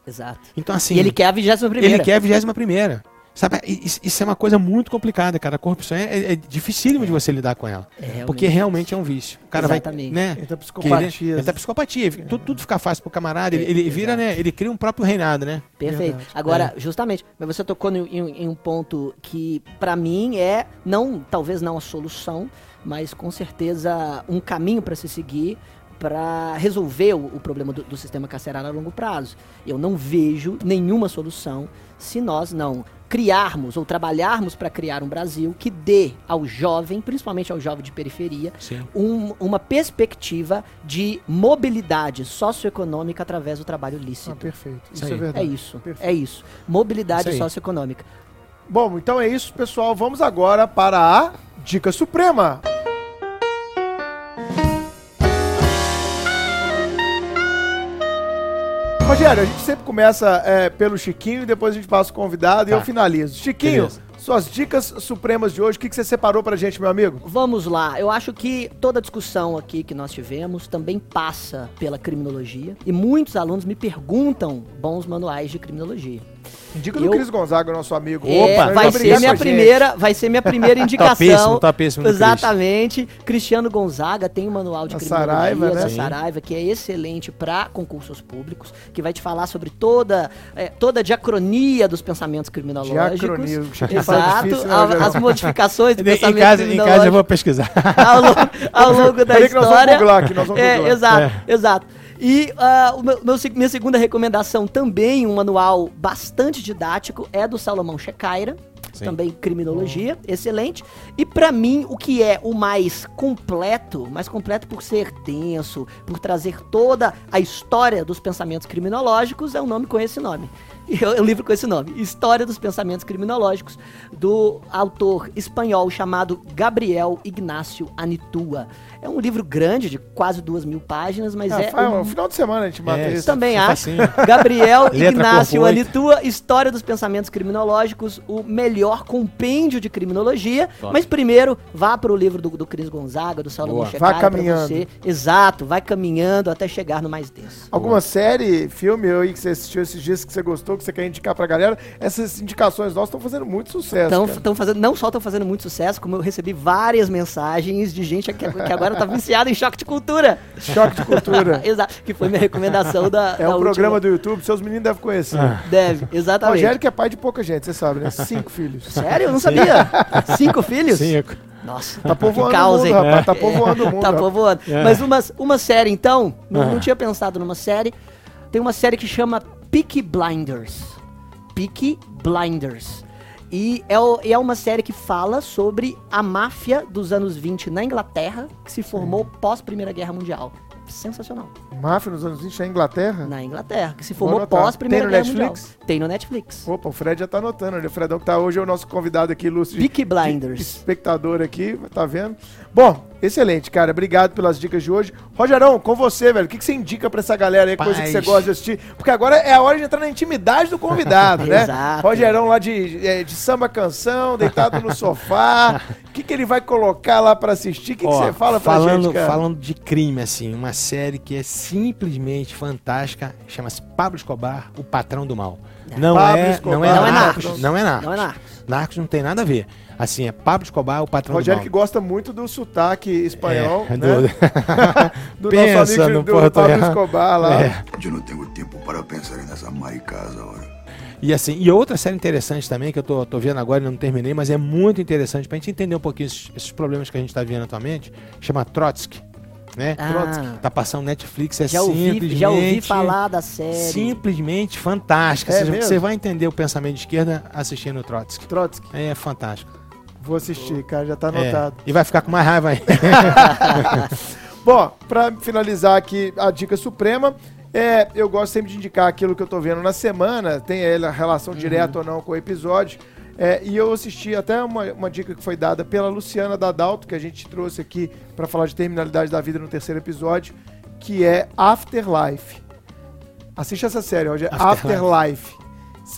Exato. Então, assim. e ele quer a vigésima primeira. Ele quer a 21 primeira. Sabe, isso, é uma coisa muito complicada, cara. A corrupção é, é, é dificílimo de você lidar com ela. É, realmente. Porque realmente é um vício. O cara Exatamente. vai. Né, Entra psicopatia. entra psicopatia. Tudo, tudo fica fácil pro camarada. Ele, ele vira, né? Ele cria um próprio reinado, né? Perfeito. Verdade. Agora, justamente, mas você tocou em, em- em um ponto que, pra mim, é não, talvez não a solução, mas com certeza um caminho para se seguir para resolver o, o problema do, do sistema carcerário a longo prazo. Eu não vejo nenhuma solução se nós não criarmos ou trabalharmos para criar um Brasil que dê ao jovem, principalmente ao jovem de periferia, um- uma perspectiva de mobilidade socioeconômica através do trabalho Ah, lícito. perfeito. Isso Isso, é aí. É verdade. isso, Perfeito. é isso. Mobilidade Isso socioeconômica. Bom, então é isso, pessoal. Vamos agora para a Dica Suprema. Rogério, a gente sempre começa é, pelo Chiquinho e depois a gente passa o convidado e Tá. eu finalizo. Chiquinho, Beleza. suas dicas supremas de hoje, o que, que você separou pra gente, meu amigo? Vamos lá, eu acho que toda a discussão aqui que nós tivemos também passa pela criminologia e muitos alunos me perguntam bons manuais de criminologia. Indica do Eu- Cris Gonzaga, nosso amigo. É, Opa, vai vai ser minha primeira, vai ser minha primeira indicação. Topíssimo, topíssimo do Cris. Exatamente. Cristiano Gonzaga tem um manual de criminologia Saraiva, né? da. Saraiva, que é excelente para concursos públicos, que vai te falar sobre toda, é, toda a diacronia dos pensamentos criminológicos. Diacronia, Exato, difícil, né, a- as modificações do Em pensamento casa, em casa eu criminológico vou pesquisar. ao, longo, ao longo da que nós vamos história. googlar aqui, nós vamos É, googlar. exato, exato. E o meu- meu minha segunda recomendação também, um manual bastante didático, é do Salomão Checaira, Sim. também criminologia, excelente. E pra mim, o que é o mais completo, mais completo por ser denso, por trazer toda a história dos pensamentos criminológicos, é um nome com esse nome. É um livro com esse nome, História dos Pensamentos Criminológicos, do autor espanhol chamado Gabriel Ignácio Anitua. É um livro grande, de quase duas mil páginas, mas Ah, é faz um- final de semana a gente mata É, isso. também Fica acho. assim. Gabriel oito. Anitua, História dos Pensamentos Criminológicos, o melhor compêndio de criminologia. Top. Mas primeiro, vá para o livro do, do Cris Gonzaga, do Salomão Boa. Checari, pra caminhando. você. Exato, vai caminhando até chegar no mais denso. Alguma série, filme aí que você assistiu esses dias que você gostou, que você quer indicar pra galera? Essas indicações nossas estão fazendo muito sucesso. Então, cara. tão fazendo, não só estão fazendo muito sucesso, como eu recebi várias mensagens de gente que, que agora tá viciada em choque de cultura. Choque de cultura. Exato, que foi minha recomendação da. É da um programa última- do YouTube, seus meninos devem conhecer. Deve, exatamente. Rogério que é pai de pouca gente, você sabe, né? Cinco filhos. Sério? Eu não sabia. Cinco filhos? Cinco. Nossa, Tá povoando que hein? mundo, rapaz. Tá povoando o mundo. Tá povoando. É. Mas uma, uma série, então, não, não tinha pensado numa série. Tem uma série que chama Peaky Blinders. Peaky Blinders. E é, o- e é uma série que fala sobre a máfia dos anos 20 na Inglaterra, que se formou pós Primeira Guerra Mundial. Sensacional. Máfia nos anos 20 na Inglaterra? Na Inglaterra, que se formou pós Primeira Tem no Guerra Netflix? Mundial. Tem no Netflix. Opa, o Fred já tá anotando. Olha, o Fredão que tá hoje é o nosso convidado aqui, ilustre. Peaky de- Blinders. Espectador aqui, tá vendo? Bom, excelente, cara. Obrigado pelas dicas de hoje. Rogerão, com você, velho. O que, que você indica pra essa galera aí, coisa que você Paz. gosta de assistir? Porque agora é a hora de entrar na intimidade do convidado, né? Exato. Rogerão lá de, é, de samba canção, deitado no sofá. O que, que ele vai colocar lá pra assistir? O que, que você fala pra falando, gente, cara? Falando de crime, assim, uma série que é simplesmente fantástica, chama-se Pablo Escobar, o patrão do mal. Não Pablo é, Escobar. não é, Não é Narcos, Narcos. não é Narcos. Não é Narcos. Narcos não tem nada a ver. Assim, é Pablo Escobar, o patrão Rogério do que mal. gosta muito do sotaque espanhol, É, né? do- Do Pensa nosso amigo no do Pablo português. Escobar lá. É. Yo no tengo tiempo para pensar en esa maricas ahora. E assim, e outra série interessante também, que eu tô, tô vendo agora e não terminei, mas é muito interessante pra gente entender um pouquinho esses, esses problemas que a gente tá vendo atualmente, chama Trotsky, né? Ah. Trotsky, tá passando Netflix, é Já ouvi, simplesmente... já ouvi falar da série. Simplesmente fantástica. É Você- vai entender o pensamento de esquerda assistindo o Trotsky. Trotsky, É fantástico. vou assistir, cara, já tá É. anotado. E vai ficar com mais raiva aí. Bom, pra finalizar aqui a dica suprema, é, eu gosto sempre de indicar aquilo que eu tô vendo na semana, tem ela relação direta ou não com o episódio. É, e eu assisti até uma, uma dica que foi dada pela Luciana Dadalto, que a gente trouxe aqui pra falar de terminalidade da vida no terceiro episódio, que é Afterlife. Assiste essa série, hoje Afterlife. Afterlife.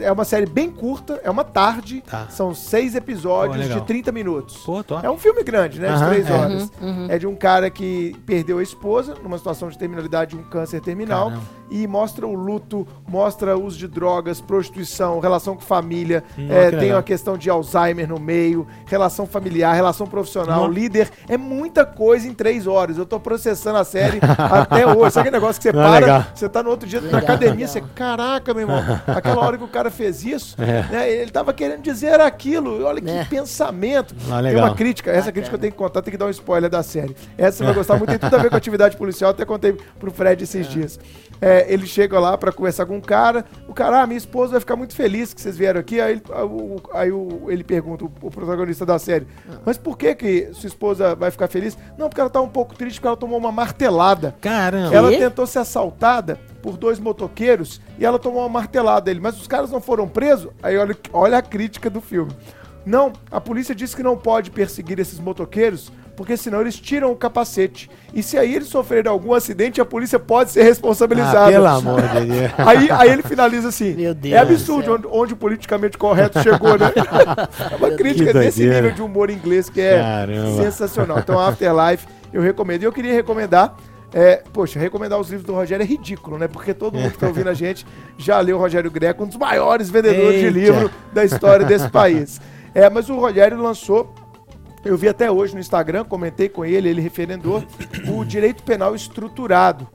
É uma série bem curta, é uma tarde, Tá. são seis episódios Pô, de 30 minutos. Pô, top. É um filme grande, né? De três é. horas. É de um cara que perdeu a esposa numa situação de terminalidade de um câncer terminal. Caramba. E mostra o luto, mostra uso de drogas, prostituição, relação com família. Hum, é, tem legal. uma questão de Alzheimer no meio, relação familiar, relação profissional, líder. É muita coisa em três horas. Eu tô processando a série até hoje. Sabe aquele negócio que você Não, para, legal. você tá no outro dia na Legal, academia, legal. você, caraca, meu irmão, aquela hora que o cara fez isso, É. né? Ele tava querendo dizer aquilo. Olha que É. pensamento. Ah, Tem uma crítica, essa Bacana. crítica eu tenho que contar, tem que dar um spoiler da série. Essa você vai gostar muito, tem tudo a ver com atividade policial, até contei pro Fred esses dias. É, ele chega lá pra conversar com um cara, o cara, ah, minha esposa vai ficar muito feliz que vocês vieram aqui. Aí, ele- aí o- aí o- ele pergunta, o, o protagonista da série, mas por que que sua esposa vai ficar feliz? Não, porque ela tá um pouco triste porque ela tomou uma martelada. Caramba. Ela Quê? tentou ser assaltada por dois motoqueiros e ela tomou uma martelada dele. Mas os caras não foram presos? Aí olha, olha a crítica do filme. Não, a polícia disse que não pode perseguir esses motoqueiros porque senão eles tiram o capacete. E se aí eles sofrerem algum acidente, a polícia pode ser responsabilizada. Ah, pelo amor de Deus. Aí, aí ele finaliza assim. Meu Deus é do absurdo onde, onde o politicamente correto chegou, né? é uma crítica desse nível de humor inglês que é Caramba. sensacional. Então, Afterlife, eu recomendo. E eu queria recomendar. É, poxa, recomendar os livros do Rogério é ridículo, né? Porque todo mundo que tá ouvindo a gente já leu o Rogério Greco, um dos maiores vendedores de Eita. livro da história desse país. É, mas o Rogério lançou eu vi até hoje no Instagram, comentei com ele, ele referendou o direito penal estruturado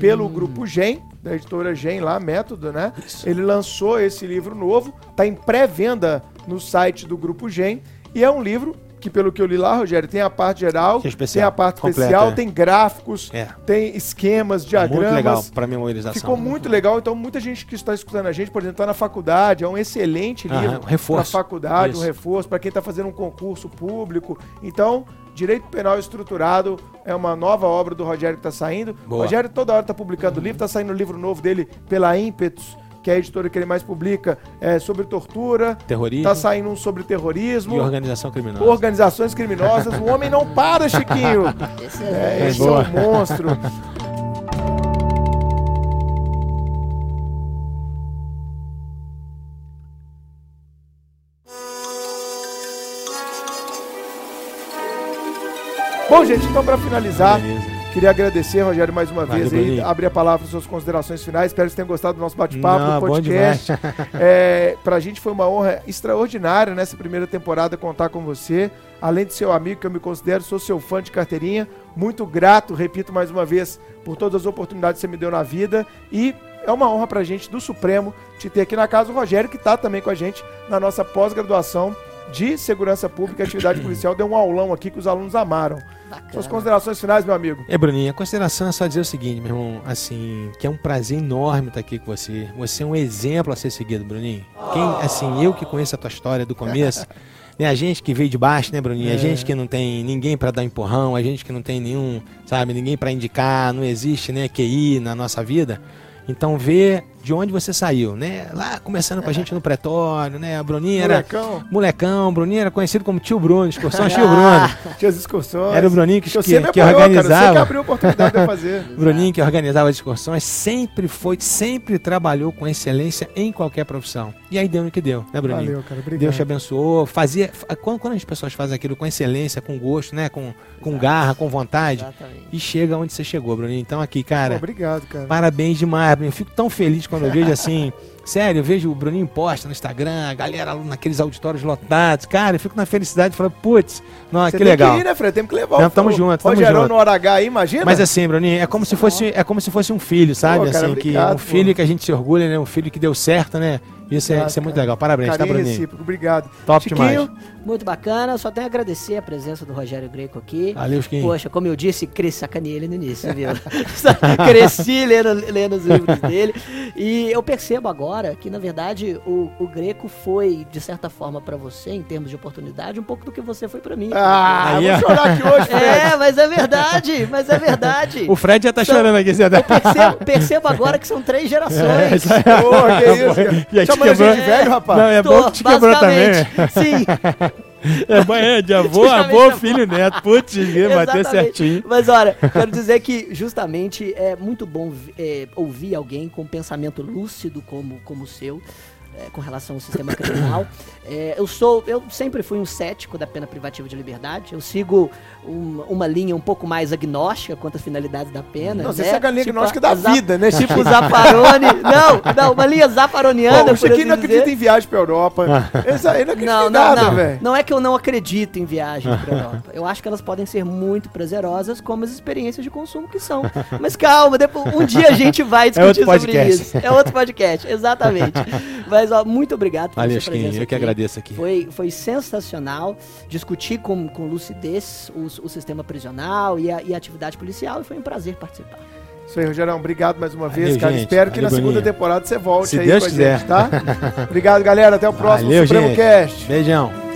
pelo grupo GEM, da editora GEM lá, Método, né? Ele lançou esse livro novo, tá em pré-venda no site do grupo GEM e é um livro que pelo que eu li lá, Rogério, tem a parte geral, Que é tem a parte completa, especial, é. tem gráficos, É. tem esquemas, diagramas. Muito legal pra memorização. Ficou muito legal, então muita gente que está escutando a gente, por exemplo, está na faculdade, é um excelente livro um reforço. para faculdade, um Isso. reforço para quem está fazendo um concurso público. Então, Direito Penal Estruturado é uma nova obra do Rogério que está saindo. Boa. O Rogério toda hora está publicando livro, está saindo um livro novo dele pela Ímpetus, que é a editora que ele mais publica, é, sobre tortura. Terrorismo Está saindo um sobre terrorismo. e organização criminosa. Organizações criminosas. O homem não para, Chiquinho. É, esse boa. é um monstro. Bom, gente, então para finalizar, Beleza. Queria agradecer, Rogério, mais uma Valeu, vez aí, abrir a palavra para suas considerações finais. Espero que vocês tenham gostado do nosso bate-papo, do podcast. É, pra gente foi uma honra extraordinária nessa primeira temporada contar com você. Além de seu amigo, que eu me considero, sou seu fã de carteirinha. Muito grato, repito mais uma vez, por todas as oportunidades que você me deu na vida. E é uma honra pra gente do Supremo te ter aqui na casa. O Rogério, que tá também com a gente na nossa pós-graduação de Segurança Pública e Atividade Policial. Deu um aulão aqui que os alunos amaram. Bacana. Suas considerações finais, meu amigo. É, Bruninho, a consideração é só dizer o seguinte, meu irmão, assim, que é um prazer enorme estar aqui com você. Você é um exemplo a ser seguido, Bruninho. Quem, assim, eu que conheço a tua história do começo, né, a gente que veio de baixo, né, Bruninho? A gente que não tem ninguém pra dar um empurrão, a gente que não tem nenhum, sabe, ninguém pra indicar, não existe, né, QI na nossa vida. Então, ver de onde você saiu, né? Lá começando com a gente no pretório, né? A Bruninha era Molecão, molecão, Bruninho era conhecido como tio Bruno, excursão tio Bruno. tinha as excursões. Era o Bruninho que, Que que, apoiou, cara. Você que organizava. abriu a oportunidade de fazer. Bruninho que organizava as excursões, sempre foi, sempre trabalhou com excelência em qualquer profissão. E aí deu no que deu, né, Bruninho? Valeu, cara. Obrigado. Deus te abençoou. Fazia. fa- Quando, quando as pessoas fazem aquilo com excelência, com gosto, né? Com, com garra, com vontade, Exatamente. e chega onde você chegou, Bruninho. Então aqui, Pô, cara, obrigado, cara. parabéns demais, Bruninho. Eu fico tão feliz quando eu vejo assim. Sério, eu vejo o Bruninho posta no Instagram, a galera naqueles auditórios lotados. Cara, eu fico na felicidade falando, putz, nossa, Você que tem legal. que ir, né, Fred? Temos que levar Não, tamo junto, tamo Rogerão junto. no hora H aí, imagina? Mas assim, Bruninho, é como se fosse, é como se fosse um filho, sabe? Pô, cara, assim, que obrigado, um filho pô. que a gente se orgulha, né? Um filho que deu certo, né? Isso, é, isso é muito legal. Parabéns, tá, Bruninho? obrigado. Top Chiquinho, demais. Muito bacana, só tenho a agradecer a presença do Rogério Greco aqui. Valeu, Chiquinho. Poxa, como eu disse, cresci, sacaneei ele no início, viu? Cresci lendo, lendo os livros dele. E eu percebo agora que, na verdade, o, o Greco foi, de certa forma, pra você, em termos de oportunidade, um pouco do que você foi pra mim. Ah, Aí, vou ó. chorar aqui hoje, Fred. é, mas é verdade, mas é verdade. O Fred já tá São- chorando aqui, Zé. Eu percebo, percebo agora que são três É, gerações. aí. Pô, que isso, cara. Já te Chamando a quebrou. gente velho, rapaz. Não, é Tô, bom que te quebrou também. né? basicamente. Sim, É, bom, é de avô, avô, filho, neto. Putz, Exatamente. certinho. Mas olha, quero dizer que justamente é muito bom é, ouvir alguém com um pensamento lúcido como, como o seu. É, com relação ao sistema criminal. É, eu sou, eu sempre fui um cético da pena privativa de liberdade. Eu sigo um- uma linha um pouco mais agnóstica quanto às finalidades da pena. Não, você né? segue a linha Tipo agnóstica da Zap- vida, né? Tipo Zaffaroni. não, não, uma linha Zaffaroniana. Pô, o por Chiquinho assim não acredita dizer. em viagem pra Europa. Aí não acredita Não, em não, nada, não. velho. Não é que eu não acredito em viagens pra Europa. Eu acho que elas podem ser muito prazerosas, como as experiências de consumo que são. Mas calma, depois, um dia a gente vai discutir outro sobre podcast. isso. É outro podcast, exatamente. Mas Mas, ó, muito obrigado por Valeu, sua presença eu aqui. que agradeço aqui. Foi, foi sensacional discutir com, com lucidez o, o sistema prisional e a, e a atividade policial e foi um prazer participar. Isso aí, Rogerão. Obrigado mais uma vez, Valeu, cara. Gente. Espero que Valeu, na segunda Boninha. temporada você volte Se aí Deus com quiser. a gente, tá? Obrigado, galera. Até o próximo Valeu, Supremo gente. Cast. Beijão.